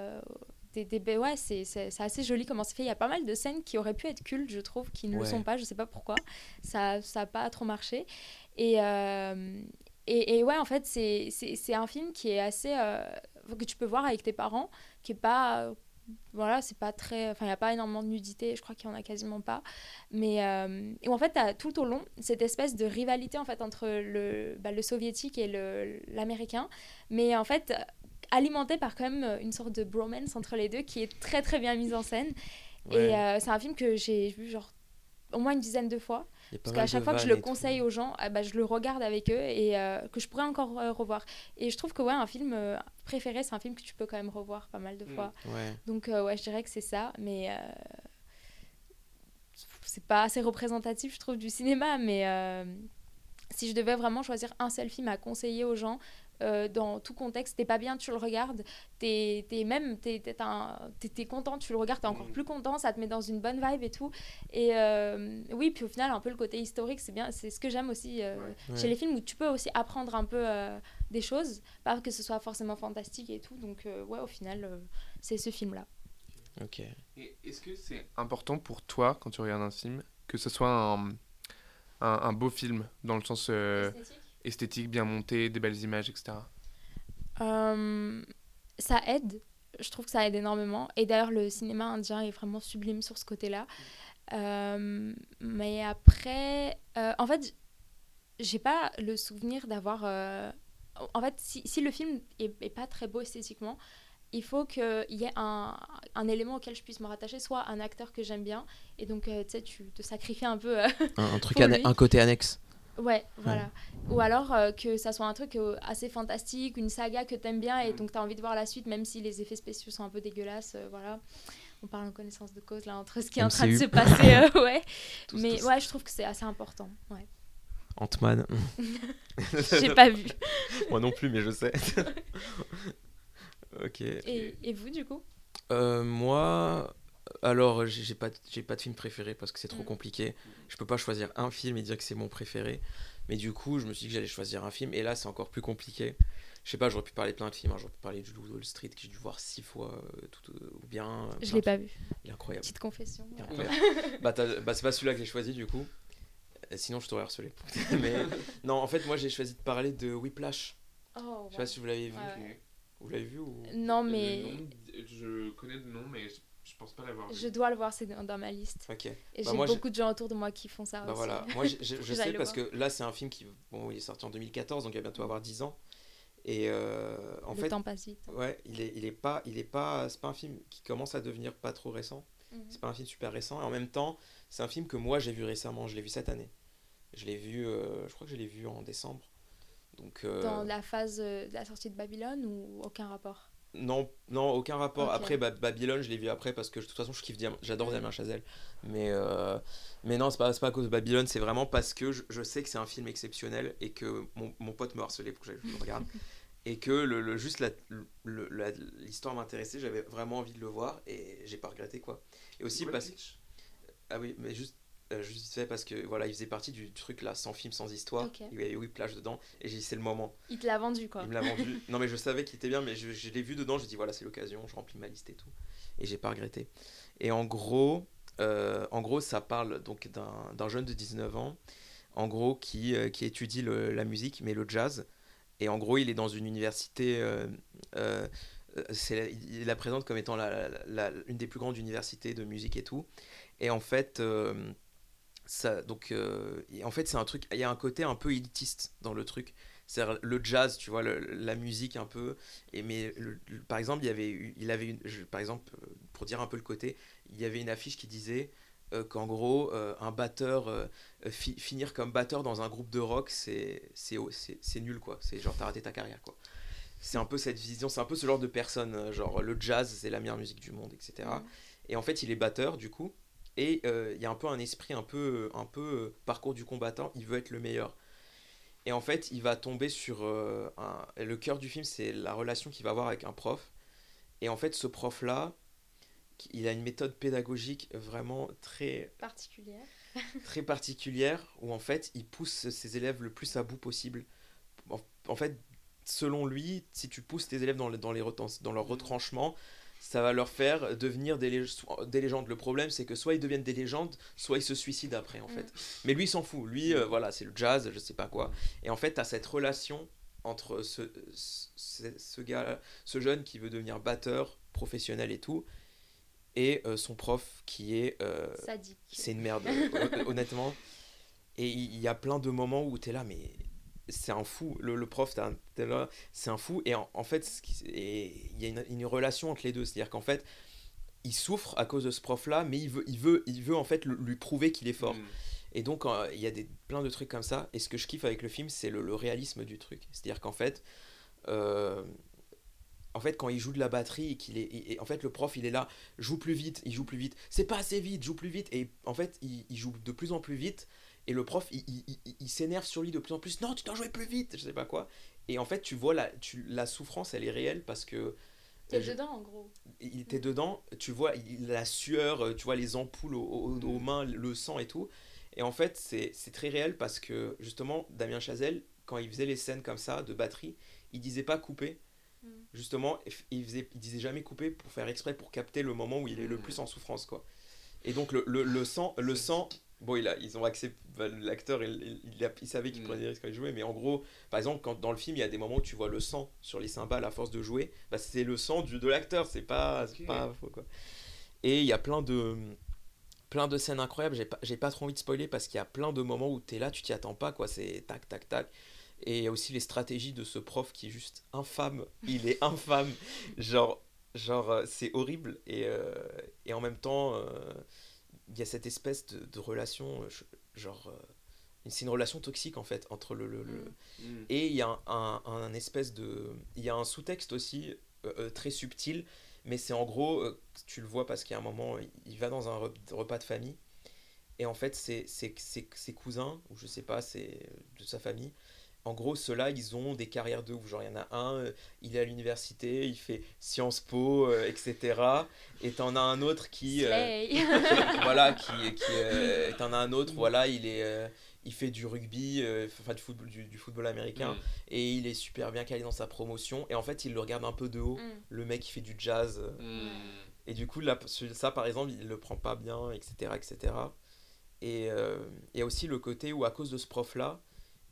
des, des, ouais, c'est assez joli comment c'est fait. Il y a pas mal de scènes qui auraient pu être cultes, je trouve, qui ne le sont pas. Je sais pas pourquoi. Ça n'a pas trop marché. Et, et, et ouais, en fait, c'est un film qui est assez. que tu peux voir avec tes parents, qui est pas. Voilà, c'est pas très. Enfin, il n'y a pas énormément de nudité, je crois qu'il y en a quasiment pas. Mais. euh, et en fait, tout au long cette espèce de rivalité en fait, entre le, bah, le soviétique et l'américain. Mais en fait, alimenté par quand même une sorte de bromance entre les deux qui est très très bien mise en scène. Ouais. Et euh, c'est un film que j'ai vu genre au moins une dizaine de fois. Parce qu'à chaque fois que je le tout. conseille aux gens, ah bah, je le regarde avec eux et euh, que je pourrais encore revoir. Et je trouve que ouais, un film préféré, c'est un film que tu peux quand même revoir pas mal de Mm. fois. Ouais. Donc euh, ouais, je dirais que c'est ça, mais euh, c'est pas assez représentatif, je trouve, du cinéma. Mais euh, si je devais vraiment choisir un seul film à conseiller aux gens, euh, dans tout contexte, t'es pas bien, tu le regardes, t'es es même, t'es t'es content, tu le regardes, t'es encore Mm. plus content, ça te met dans une bonne vibe et tout. Et euh, oui, puis au final, un peu le côté historique, c'est bien, c'est ce que j'aime aussi euh, Ouais. chez Ouais. les films où tu peux aussi apprendre un peu euh, des choses, pas que ce soit forcément fantastique et tout. Donc euh, ouais, au final, euh, c'est ce film-là. Ok. Et Est-ce que c'est important pour toi, quand tu regardes un film, que ce soit un, un, un beau film, dans le sens euh, esthétique, bien monté, des belles images, etc. Euh, ça aide. Je trouve que ça aide énormément. Et d'ailleurs, le cinéma indien est vraiment sublime sur ce côté-là. Euh, mais après, euh, en fait, j'ai pas le souvenir d'avoir. En fait, si, si le film est, est pas très beau esthétiquement, il faut qu'il y ait un, un élément auquel je puisse me rattacher, soit un acteur que j'aime bien. Et donc, euh, tu sais, tu te sacrifies un peu. euh, Un, un truc un côté annexe. Ouais, voilà. Ou alors euh, que ça soit un truc assez fantastique, une saga que t'aimes bien et donc t'as envie de voir la suite, même si les effets spéciaux sont un peu dégueulasses. voilà. On parle en connaissance de cause là entre ce qui est en train de se passer. <laughs> ouais. Tous, Mais tous. ouais, je trouve que c'est assez important. Ouais. Ant-Man. <laughs> J'ai pas vu. <laughs> Moi non plus, mais je sais. <laughs> ok. Et, et vous, du coup? Euh, moi, alors j'ai pas, pas de film préféré parce que c'est trop Mm. compliqué. Je peux pas choisir un film et dire que c'est mon préféré. Mais du coup, je me suis dit que j'allais choisir un film et là, c'est encore plus compliqué. Je sais pas, j'aurais pu parler plein de films. hein. J'aurais pu parler du Loup Wall Street que j'ai dû voir six fois euh, tout, euh, ou bien. euh, Je l'ai pas vu. Il est incroyable. Petite confession. Incroyable. bah, bah, c'est pas celui-là que j'ai choisi du coup. Euh, Sinon, je t'aurais harcelé. <laughs> mais non, en fait, moi, j'ai choisi de parler de Whiplash. Oh, Je sais pas si vous l'avez vu. Ouais. Vous l'avez vu ou Non, mais Le nom, je connais le nom, mais je, je pense pas l'avoir vu. je dois le voir, c'est dans, ma liste. Ok. Et Bah, j'ai beaucoup de gens autour de moi qui font ça Bah aussi. voilà, <laughs> moi je sais parce voir. que là c'est un film qui bon, il est sorti en 2014 donc il va bientôt avoir 10 ans et euh, en le fait temps passe vite. ouais, il est il est pas il est pas c'est pas un film qui commence à devenir pas trop récent, Mhm. c'est pas un film super récent et en même temps, c'est un film que moi j'ai vu récemment, je l'ai vu cette année. Je l'ai vu euh, je crois que je l'ai vu en décembre. Donc euh, Dans la phase euh, de la sortie de Babylone ou aucun rapport? Non non, aucun rapport. Après Ba- Babylone, je l'ai vu après parce que de toute façon je kiffe Diam- j'adore. Damien Chazelle. Mais euh, mais non, c'est pas c'est pas à cause de Babylone, c'est vraiment parce que je, je sais que c'est un film exceptionnel et que mon, mon pote me harcelait pour que je le regarde. et que le, le- juste la- le- la- l'histoire m'intéressait, j'avais vraiment envie de le voir et j'ai pas regretté quoi. Et aussi parce ah oui, mais juste euh, juste vite fait parce que voilà, il faisait partie du truc là sans film sans histoire. Il y avait Whiplash dedans et j'ai dit c'est le moment. Il te l'a vendu quoi. Il me l'a vendu. <laughs> non mais je savais qu'il était bien mais je, je l'ai vu dedans, j'ai dit voilà, c'est l'occasion, je remplis ma liste et tout et j'ai pas regretté. Et en gros euh, en gros, ça parle donc d'un jeune de 19 ans, en gros, qui, euh, qui étudie le- la musique, mais le jazz. Et en gros, il est dans une université. il la présente comme étant la, la- la- une des plus grandes universités de musique et tout. Et en fait, ça, donc, euh, en fait, c'est un truc. Il y a un côté un peu élitiste dans le truc. C'est le jazz, tu vois, le- la musique un peu. Et mais le- le- par exemple, il y avait, il avait une, je- par exemple, euh, pour dire un peu le côté, il y avait une affiche qui disait euh, qu'en gros, euh, un batteur, fi- finir comme batteur dans un groupe de rock, c'est c'est c'est- nul, quoi. C'est genre, t'as raté ta carrière, quoi. C'est un peu cette vision, c'est un peu ce genre de personne, genre le jazz, c'est la meilleure musique du monde, etc. Mhm. Et en fait, il est batteur, du coup, et euh, il y a un peu un esprit un peu, un peu euh, parcours du combattant, il veut être le meilleur. Et en fait, il va tomber sur euh, un... Le cœur du film, c'est la relation qu'il va avoir avec un prof. Et en fait, ce prof-là, il a une méthode pédagogique vraiment très, Particulière. <laughs> très particulière, où en fait, il pousse ses élèves le plus à bout possible. En, en fait, selon lui, si tu pousses tes élèves dans, le- dans, les, dans leur retranchement, ça va leur faire devenir des, lég- soit- des légendes. Le problème, c'est que soit ils deviennent des légendes, soit ils se suicident après, en Mm. fait. Mais lui, il s'en fout. Lui, euh, voilà, c'est le jazz, je sais pas quoi. Et en fait, tu as cette relation entre ce, ce, ce gars, ce jeune qui veut devenir batteur professionnel et tout, et euh, son prof qui est. euh, Sadique. c'est une merde, hon- honnêtement. Et il il y a plein de moments où tu es là, mais c'est un fou. Le, le prof, c'est un fou. Et en, en fait, il y a une, une relation entre les deux. C'est-à-dire qu'en fait, il souffre à cause de ce prof-là, mais il veut, il veut, il veut en fait lui prouver qu'il est fort. Mm. Et donc, euh, il y a des, plein de trucs comme ça. Et ce que je kiffe avec le film, c'est le, le réalisme du truc. C'est-à-dire qu'en fait, euh, en fait, quand il joue de la batterie et qu'il est, et en fait, le prof, il est là, joue plus vite, il joue plus vite. C'est pas assez vite, joue plus vite. Et en fait, il, il joue de plus en plus vite. Et le prof, il, il- il- il s'énerve sur lui de plus en plus. Non, tu dois jouer plus vite, je sais pas quoi. Et en fait, tu vois la, tu, la souffrance, elle est réelle parce que T'es je- dedans, en gros. il était dedans, tu vois il- la sueur, euh, tu vois les ampoules aux, aux- aux mains, le sang et tout. Et en fait, c'est c'est très réel parce que justement, Damien Chazelle, quand il faisait les scènes comme ça de batterie, il disait pas couper. Mm. Justement, il, faisait, il disait jamais couper pour faire exprès, pour capter le moment où il est le Mm. plus en souffrance. quoi. Et donc, le, le, le sang, le sang bon, il a, ils ont accepté, l'acteur, il, il, il a- il savait qu'il Mm. prenait des risques quand il jouait, mais en gros, par exemple, quand dans le film, il y a des moments où tu vois le sang sur les cymbales à force de jouer, bah, c'est le sang du, de l'acteur, c'est pas, c'est Ok. pas faux quoi. Et il y a plein de, plein de scènes incroyables, j'ai pas, j'ai pas trop envie de spoiler parce qu'il y a plein de moments où tu es là, tu t'y attends pas, quoi, c'est tac, tac, tac. Et il y a aussi les stratégies de ce prof qui est juste infâme, <laughs> il est infâme, genre, genre euh, c'est horrible, et, euh, et en même temps, euh, il y a cette espèce de, de relation, euh, genre, euh, c'est une relation toxique en fait, entre le- le- le, Mm. et il y a un, un- un espèce de. Il y a un sous-texte aussi euh, très subtil, mais c'est en gros, euh, tu le vois parce qu'il y a un moment, il- il va dans un re- repas de famille, et en fait, c'est- ses cousins, ou je sais pas, c'est de sa famille. En gros, ceux-là, ils ont des carrières de ouf. Genre, il y en a un, euh, il est à l'université, il fait Sciences Po, euh, etc. Et t'en as un autre qui. euh, voilà, qui, qui euh, t'en as un autre, voilà, il est, euh, il fait du rugby, euh, enfin du football, du, du football américain, Mm. et il est super bien calé dans sa promotion. Et en fait, il le regarde un peu de haut, Mm. le mec qui fait du jazz. euh, Mm. Et du coup, là, ça, par exemple, il le prend pas bien, etc., etc. Et il y a aussi le côté où, à cause de ce prof-là,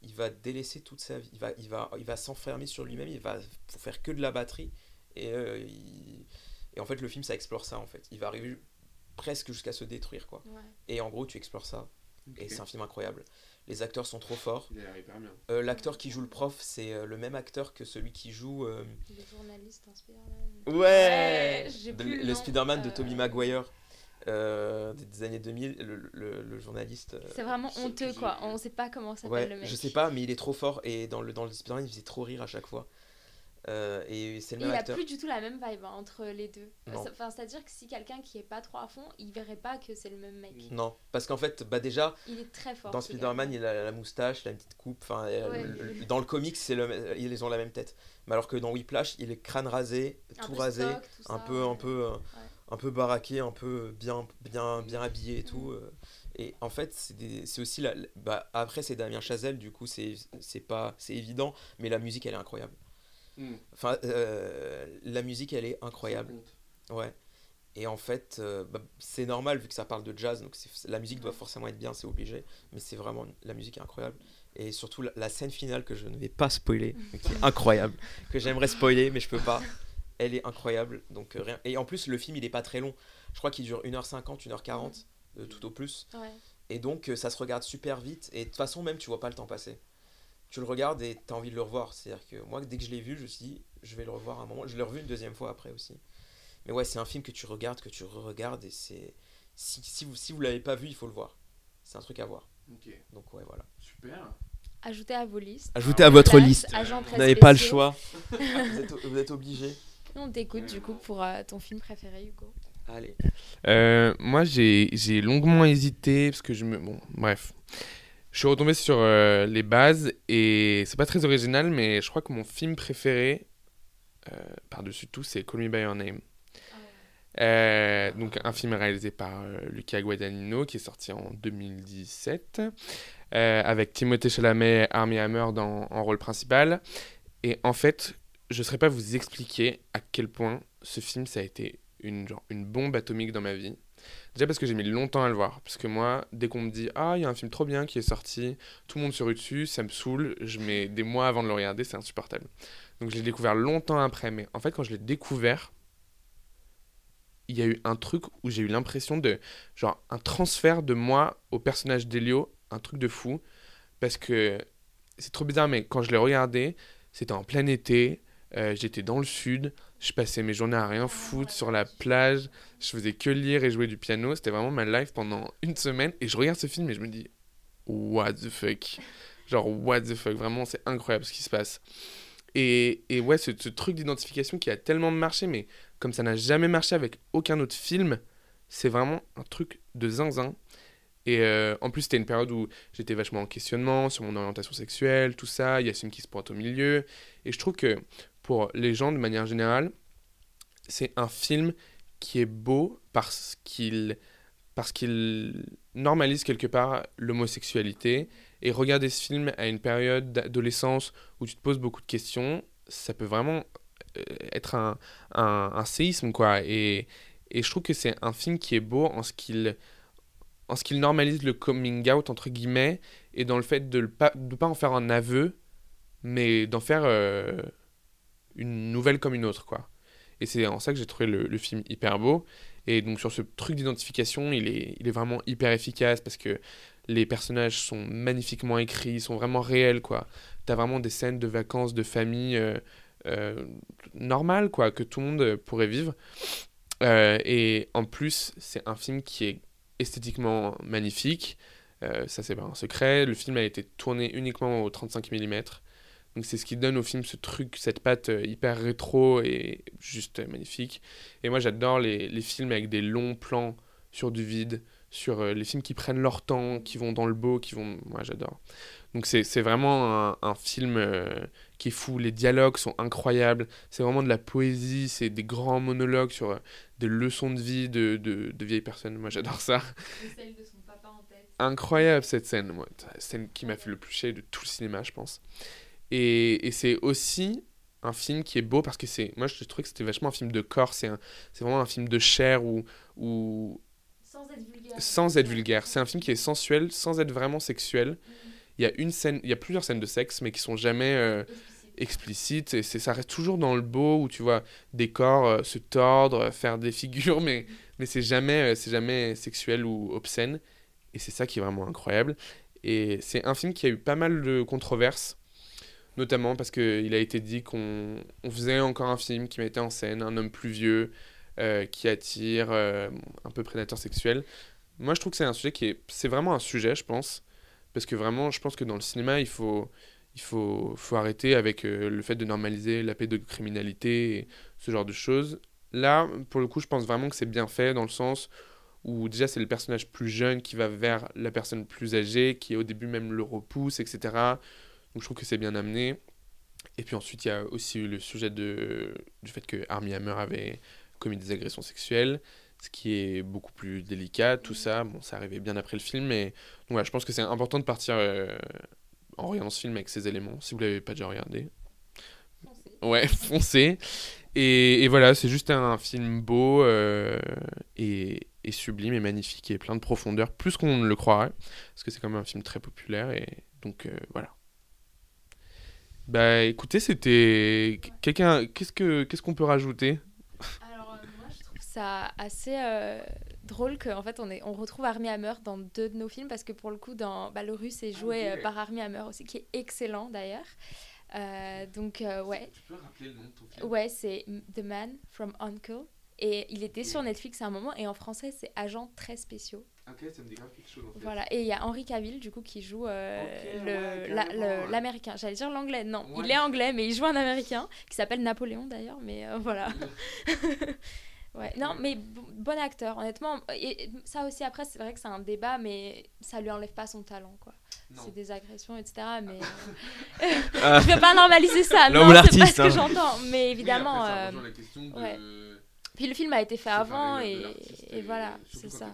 il va délaisser toute sa vie. Il va, il va, il va s'enfermer sur lui-même. Il va pour faire que de la batterie. Et, euh, il- et en fait, le film, ça explore ça, en fait. Il va arriver presque jusqu'à se détruire, quoi. Ouais. Et en gros, tu explores ça. Et c'est un film incroyable. Les acteurs sont trop forts. Il a l'air hyper bien. Euh, L'acteur qui joue le prof, c'est euh, le même acteur que celui qui joue. euh, Les journalistes dans Spider-Man. Ouais, j'ai De- plus Le, le Spider-Man de Tobey Maguire euh, des années 2000, le, le- le journaliste. euh, C'est vraiment honteux, quoi. On sait pas comment s'appelle ouais, le mec. je sais pas, mais il est trop fort et dans le, dans le Spider-Man, il faisait trop rire à chaque fois. Euh, et c'est le Et même il a plus du tout la même vibe hein, entre les deux. Non. Enfin, c'est-à-dire que si quelqu'un qui est pas trop à fond, il verrait pas que c'est le même mec. Non, parce qu'en fait, bah déjà, Il est très fort. dans Spider-Man, il a la moustache, il a une petite coupe. Enfin, Ouais. le- le- dans le comics, c'est le, ils ont la même tête. Mais alors que dans Whiplash, il est crâne rasé, Un tout peu rasé, stock, tout un peu, un peu, euh, un peu baraqué, un peu bien, bien, bien habillé et tout. Mm. euh. Et en fait, c'est aussi la, bah, après c'est Damien Chazelle, du coup c'est pas, c'est évident, mais la musique elle est incroyable. Mm. Enfin, euh, la musique elle est incroyable, ouais. Et en fait, euh, bah, c'est normal vu que ça parle de jazz, donc la musique doit forcément être bien, c'est obligé. Mais c'est vraiment la musique est incroyable. Et surtout la, la scène finale que je ne vais pas spoiler, mais qui est incroyable, que j'aimerais spoiler mais je peux pas. <laughs> Elle est incroyable, donc euh, rien. Et en plus le film il est pas très long. Je crois qu'il dure 1h50, 1h40 euh, tout au plus. Ouais. Et donc euh, ça se regarde super vite. Et de toute façon même tu vois pas le temps passer. Tu le regardes et tu as envie de le revoir. C'est-à-dire que moi dès que je l'ai vu, je me suis dit je vais le revoir un moment. Je l'ai revu une deuxième fois après aussi. Mais ouais c'est un film que tu regardes, que tu re-regardes et c'est... Si, si vous si vous l'avez pas vu, il faut le voir. C'est un truc à voir. Ok, Donc ouais voilà. super. Ajoutez à vos listes. Ajoutez à votre Place, liste. Vous n'avez pas le choix. <laughs> vous, êtes, vous êtes obligé. On t'écoute du coup pour euh, ton film préféré, Hugo. Allez. Euh, moi, j'ai j'ai longuement hésité parce que je me. Bon, bref. Je suis retombé sur euh, les bases et c'est pas très original, mais je crois que mon film préféré, euh, par-dessus tout, c'est Call Me By Your Name. Euh, donc, un film réalisé par euh, Luca Guadagnino qui est sorti en 2017 euh, avec Timothée Chalamet et Armie Hammer dans, en rôle principal. Et en fait, je ne saurais pas vous expliquer à quel point ce film, ça a été une, genre, une bombe atomique dans ma vie. Déjà parce que j'ai mis longtemps à le voir. Parce que moi, dès qu'on me dit Ah, il y a un film trop bien qui est sorti, tout le monde se rue dessus, ça me saoule. Je mets des mois avant de le regarder, c'est insupportable. Donc je l'ai découvert longtemps après. Mais en fait, quand je l'ai découvert, il y a eu un truc où j'ai eu l'impression de. Genre, un transfert de moi au personnage d'Elio, un truc de fou. Parce que c'est trop bizarre, mais quand je l'ai regardé, c'était en plein été. Euh, J'étais dans le sud. Je passais mes journées à rien foutre sur la plage. Je faisais que lire et jouer du piano. C'était vraiment ma life pendant une semaine. Et je regarde ce film et je me dis, what the fuck? Genre, what the fuck? Vraiment, c'est incroyable ce qui se passe. Et, et ouais, ce, ce truc d'identification qui a tellement marché, mais comme ça n'a jamais marché avec aucun autre film, c'est vraiment un truc de zinzin. Et euh, en plus, c'était une période où j'étais vachement en questionnement sur mon orientation sexuelle, tout ça. Il y a ce film qui se pointe au milieu. Et je trouve que pour les gens, de manière générale, c'est un film qui est beau parce qu'il parce qu'il normalise quelque part l'homosexualité. Et regarder ce film à une période d'adolescence où tu te poses beaucoup de questions, ça peut vraiment euh, être un, un, séisme, quoi. Et, et je trouve que c'est un film qui est beau en ce qu'il en normalise le coming out entre guillemets et dans le fait de ne pas, pas en faire un aveu mais d'en faire euh, une nouvelle comme une autre quoi et c'est en ça que j'ai trouvé le, film hyper beau et donc sur ce truc d'identification il est, il est vraiment hyper efficace parce que les personnages sont magnifiquement écrits sont vraiment réels quoi t'as vraiment des scènes de vacances de famille euh, euh, normales quoi que tout le monde pourrait vivre euh, et en plus, c'est un film qui est esthétiquement magnifique. Euh, ça, c'est pas un secret. Le film a été tourné uniquement au 35 mm. Donc, c'est ce qui donne au film ce truc, cette patte euh, hyper rétro et juste euh, magnifique. Et moi, j'adore les, les, films avec des longs plans sur du vide, sur euh, les films qui prennent leur temps, qui vont dans le beau, qui vont. Moi, j'adore. Donc, c'est vraiment un, un film euh, qui est fou. Les dialogues sont incroyables. C'est vraiment de la poésie. C'est des grands monologues sur euh, des leçons de vie de, de, de vieilles personnes. Moi, j'adore ça. Celle de son papa en tête. Incroyable cette scène. Moi, scène qui m'a fait le plus chier de tout le cinéma, je pense. Et, et c'est aussi un film qui est beau parce que c'est. Moi, je trouvais que c'était vachement un film de corps. C'est vraiment un film de chair où. où sans être vulgaire. Sans être vulgaire. C'est un film qui est sensuel sans être vraiment sexuel. Mmh. Il y a une scène, il y a plusieurs scènes de sexe, mais qui sont jamais euh, explicites. Et ça reste toujours dans le beau où tu vois des corps euh, se tordre, <laughs> faire des figures, mais, mmh. mais c'est jamais, euh, c'est jamais sexuel ou obscène. Et c'est ça qui est vraiment incroyable. Et c'est un film qui a eu pas mal de controverses, notamment parce qu'il a été dit qu'on on faisait encore un film qui mettait en scène un homme plus vieux euh, qui attire, euh, un peu prédateur sexuel. Moi, je trouve que c'est un sujet qui est. C'est vraiment un sujet, je pense. Parce que vraiment, je pense que dans le cinéma, il faut, il faut, faut arrêter avec euh, le fait de normaliser la pédocriminalité et ce genre de choses. Là, pour le coup, je pense vraiment que c'est bien fait dans le sens où déjà c'est le personnage plus jeune qui va vers la personne plus âgée, qui au début même le repousse, etc. Donc je trouve que c'est bien amené. Et puis ensuite, il y a aussi eu le sujet de, du fait que Armie Hammer avait commis des agressions sexuelles, ce qui est beaucoup plus délicat, tout ça. Bon, ça arrivait bien après le film, mais donc, voilà, je pense que c'est important de partir euh, en regardant ce film avec ces éléments, si vous l'avez pas déjà regardé. Foncez. Ouais, <laughs> foncez. Et, et, voilà, c'est juste un film beau euh, et, et, sublime et magnifique et plein de profondeur, plus qu'on ne le croirait, parce que c'est quand même un film très populaire, et donc euh, voilà. Bah écoutez, c'était. Quelqu'un. Qu'est-ce que qu'est-ce qu'on peut rajouter? Alors, euh, moi, je trouve ça assez euh, drôle qu'en fait, on, est, on retrouve Armie Hammer dans deux de nos films, parce que pour le coup, dans bah, Le Russe est joué okay. par Armie Hammer aussi, qui est excellent d'ailleurs. Euh, donc, ouais. Tu peux rappeler le nom de ton film? Ouais, c'est The Man from Uncle. Et il était okay. sur Netflix à un moment, et en français, c'est Agents très spéciaux. Ok, ça me dit grave quelque chose. En fait. Voilà, et il y a Henri Cavill, du coup, qui joue euh, okay, l'américain. Ouais, J'allais dire l'anglais, non, ouais. il est anglais, mais il joue un américain, qui s'appelle Napoléon d'ailleurs, mais euh, voilà. ouais, <laughs> non, mais bon acteur, honnêtement. Et ça aussi, après, c'est vrai que c'est un débat, mais ça lui enlève pas son talent, quoi. C'est des agressions, etc. Mais euh... <laughs> <laughs> je vais pas normaliser ça, non, c'est pas ce que hein. j'entends. Mais évidemment. Oui, après, ça la question de... ouais. Puis le film a été fait avant, et, et, voilà, c'est ça.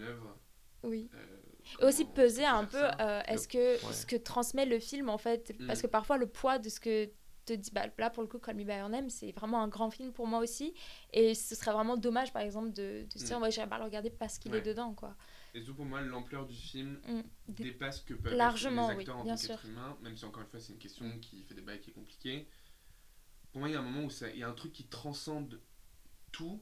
Œuvre, oui. Euh, et aussi peser un peu euh, est-ce que ouais. ce que transmet le film en fait mm. parce que parfois le poids de ce que te dit bah, là pour le coup Call Me By Your Name c'est vraiment un grand film pour moi aussi et ce serait vraiment dommage par exemple de, de se dire mm. ouais j'irai pas le regarder parce qu'il ouais. est dedans quoi et surtout pour moi l'ampleur du film mm. dépasse que peuvent largement les acteurs oui, en bien tant sûr humain même si encore une fois c'est une question qui fait débat et qui est compliquée pour moi il y a un moment où il y a un truc qui transcende tout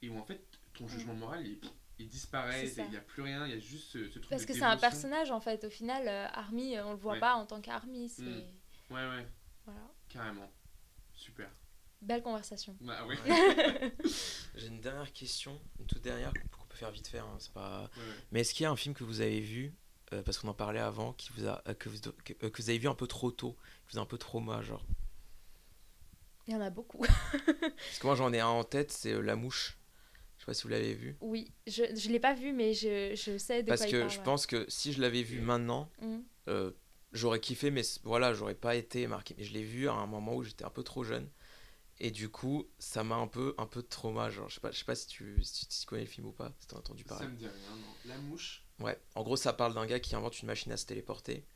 et où en fait ton jugement moral il est il disparaît, C'est ça. il n'y a plus rien, il y a juste ce, ce truc Parce de que c'est un personnage en fait. Au final, euh, Army, euh, on le voit Ouais. pas en tant qu'Army. C'est Mm. Ouais, ouais, voilà. carrément. Super. Belle conversation. Bah oui. <laughs> J'ai une dernière question, une toute dernière qu'on peut faire vite fait. hein, c'est pas... Ouais, ouais. Mais est-ce qu'il y a un film que vous avez vu, euh, parce qu'on en parlait avant, qui vous a, euh, que, vous, que, euh, que vous avez vu un peu trop tôt, qui vous a un peu trauma, genre Il y en a beaucoup. Parce que moi j'en ai un en tête, c'est euh, La Mouche. Je sais pas si vous l'avez vu. oui, je je l'ai pas vu, mais je, je sais de Parce quoi il que parle, je ouais. pense que si je l'avais vu maintenant, Mm. euh, j'aurais kiffé, mais voilà, j'aurais pas été marqué. Mais je l'ai vu à un moment où j'étais un peu trop jeune. Et du coup, ça m'a un peu, un peu de trauma. Genre, je sais pas, je sais pas si tu, si tu connais le film ou pas, si t'as entendu Ça parler. me dit rien, non. La mouche. Ouais, en gros, ça parle d'un gars qui invente une machine à se téléporter.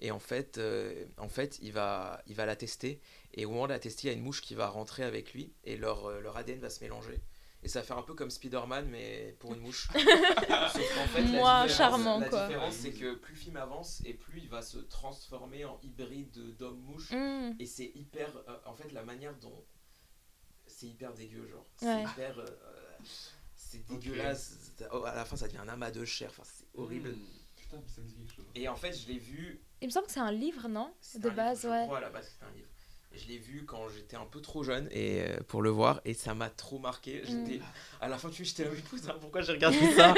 Et en fait, euh, en fait il, va, il va la tester. Et au moment de la tester, il y a une mouche qui va rentrer avec lui. Et leur, euh, leur ADN va se mélanger. Et ça va faire un peu comme Spider-Man, mais pour une mouche. <laughs> Sauf qu'en fait, la charmant, La quoi. différence, c'est que plus le film avance, et plus il va se transformer en hybride d'homme-mouche. Mm. Et c'est hyper. euh, en fait, la manière dont. C'est hyper dégueu, genre. C'est Ouais. hyper. euh, c'est dégueulasse. Oh, à la fin, ça devient un amas de chair. Enfin, c'est horrible. Mm. Putain, ça me dit quelque chose. Et en fait, je l'ai vu. Il me semble que c'est un livre, non? C'est De un base, livre, ouais. Je crois à la base, c'était un livre. Je l'ai vu quand j'étais un peu trop jeune et euh, pour le voir et ça m'a trop marqué. J'étais à la fin tu j'étais là mais putain pourquoi j'ai regardé <laughs> ça?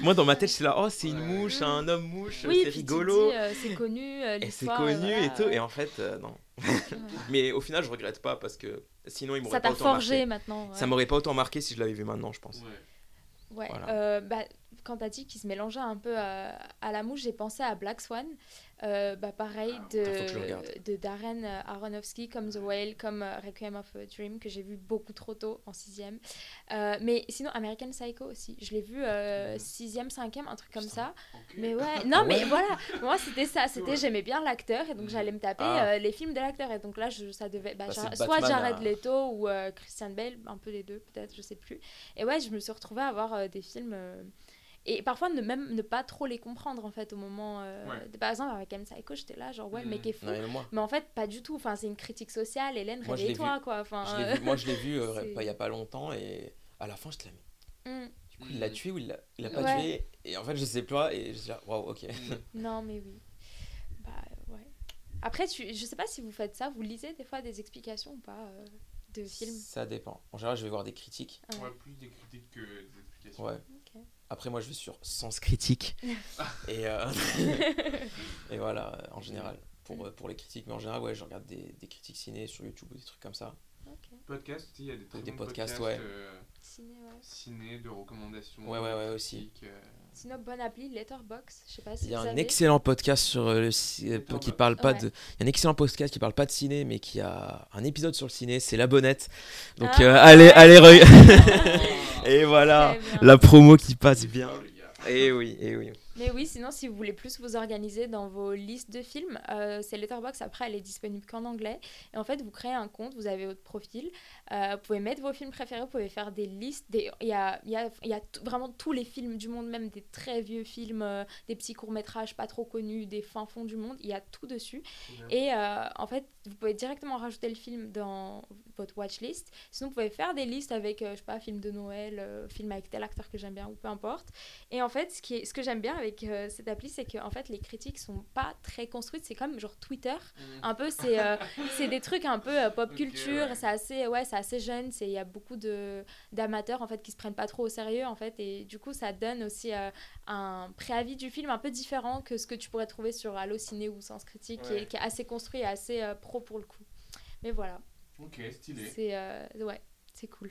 Moi dans ma tête j'étais là oh c'est une Ouais. mouche, un homme mouche, Oui, c'est rigolo. euh, c'est connu, euh, et c'est connu voilà, et tout et en fait euh, non. <laughs> Mais au final je regrette pas parce que sinon il m'aurait Ça pas t'a autant forgé marqué. maintenant. ouais. Ça m'aurait pas autant marqué si je l'avais vu maintenant je pense. Ouais. Ouais, Voilà. euh, bah, quand t'as dit qu'il se mélangeait un peu à, à la mouche, j'ai pensé à Black Swan. Euh, bah, pareil, Ah, de, de Darren Aronofsky, comme The Whale, comme euh, Requiem of a Dream, que j'ai vu beaucoup trop tôt, en sixième. Euh, mais sinon, American Psycho aussi. Je l'ai vu euh, Mhm. sixième, cinquième, un truc comme ça. Mais ouais, non, Ah mais <laughs> voilà, moi c'était ça, c'était j'aimais bien l'acteur et donc Mhm. j'allais me taper Ah. euh, les films de l'acteur et donc là je, ça devait, bah, Bah, soit Batman Jared à- Leto ou euh, Christian Bale, un peu les deux peut-être, je sais plus. Et ouais, je me suis retrouvée à voir euh, des films euh, et parfois ne même ne pas trop les comprendre en fait au moment, euh, Ouais. de- par exemple avec M Psycho, j'étais là genre ouais le mec est fou. Non, mais en fait, pas du tout. Enfin, c'est une critique sociale. Hélène, réveille-toi, quoi. Enfin, je l'ai euh, vu, moi je l'ai vu euh, <laughs> il y a pas longtemps et à la fin je te l'ai hum, Du coup il l'a tué ou il l'a il l'a pas Ouais. tué et en fait je sais pas et je dis waouh ok. Mm. Non, mais oui. Bah, ouais. Après, tu... je sais pas si vous faites ça. Vous lisez des fois des explications ou pas euh, de films? Ça dépend. En général je vais voir des critiques. Ah ouais. Ouais, plus des critiques que des explications. Ouais. Après, moi, je vais sur Sens Critique. <laughs> et, euh, <laughs> et voilà, euh, en général, pour, euh, pour les critiques. Mais en général, ouais, je regarde des, des critiques ciné sur YouTube ou des trucs comme ça. Ok. Podcast aussi, il y a des, très Des bons podcasts, podcasts, ouais. euh, Ciné, ouais. ciné, de recommandations. Ouais, ouais, ouais, aussi. euh, Sinon, bonne appli, Letterbox. Je sais pas si Il y a vous un avez. excellent podcast sur euh, le ci- euh, Letterboxd. qui parle pas Ouais. de. Il y a un excellent podcast qui parle pas de ciné, mais qui a un épisode sur le ciné. C'est La Bonnette. Donc, Ah, euh, allez, ouais. allez, re- <laughs> et voilà, la promo qui passe bien. Et oui, et oui. Mais oui, sinon, si vous voulez plus vous organiser dans vos listes de films, euh, c'est Letterboxd. Après, elle est disponible qu'en anglais. Et en fait, vous créez un compte, vous avez votre profil. euh, vous pouvez mettre vos films préférés, vous pouvez faire des listes. des- Il y a, il y a, il y a vraiment tous les films du monde, même des très vieux films, euh, des petits courts-métrages pas trop connus, des fins fonds du monde. Il y a tout dessus. Et euh, en fait, vous pouvez directement rajouter le film dans votre watchlist. Sinon, vous pouvez faire des listes avec, je sais pas, film de Noël, film avec tel acteur que j'aime bien ou peu importe. Et en fait, ce, qui est, ce que j'aime bien avec euh, cette appli, c'est que en fait, les critiques sont pas très construites. C'est comme genre Twitter. Mm. Un peu, c'est euh, <laughs> c'est des trucs un peu euh, pop culture. ouais. C'est assez, ouais, c'est assez jeune. C'est il y a beaucoup de d'amateurs en fait qui se prennent pas trop au sérieux en fait. Et du coup, ça donne aussi un préavis du film un peu différent que ce que tu pourrais trouver sur Allociné ou Sens Critique, qui, est, qui est assez construit et assez pro pour le coup. Mais voilà, Ok, stylé. c'est ouais, c'est cool.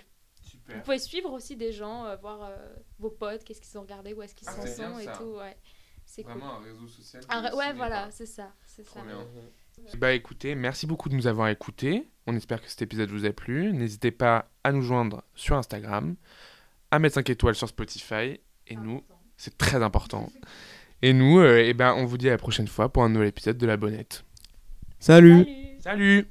Vous pouvez suivre aussi des gens, euh, voir euh, vos potes, qu'est-ce qu'ils ont regardé, où est-ce qu'ils Ah, s'en sont et ça. tout. Ouais, c'est cool. Vraiment un réseau social. Un de ré- ouais, voilà, c'est ça, c'est ça. bien. Bah écoutez, merci beaucoup de nous avoir écoutés. On espère que cet épisode vous a plu. N'hésitez pas à nous joindre sur Instagram, à mettre 5 étoiles sur Spotify. Et nous, c'est très important. Et nous, euh, eh ben, on vous dit à la prochaine fois pour un nouvel épisode de La Bonnette. Salut. Salut Salut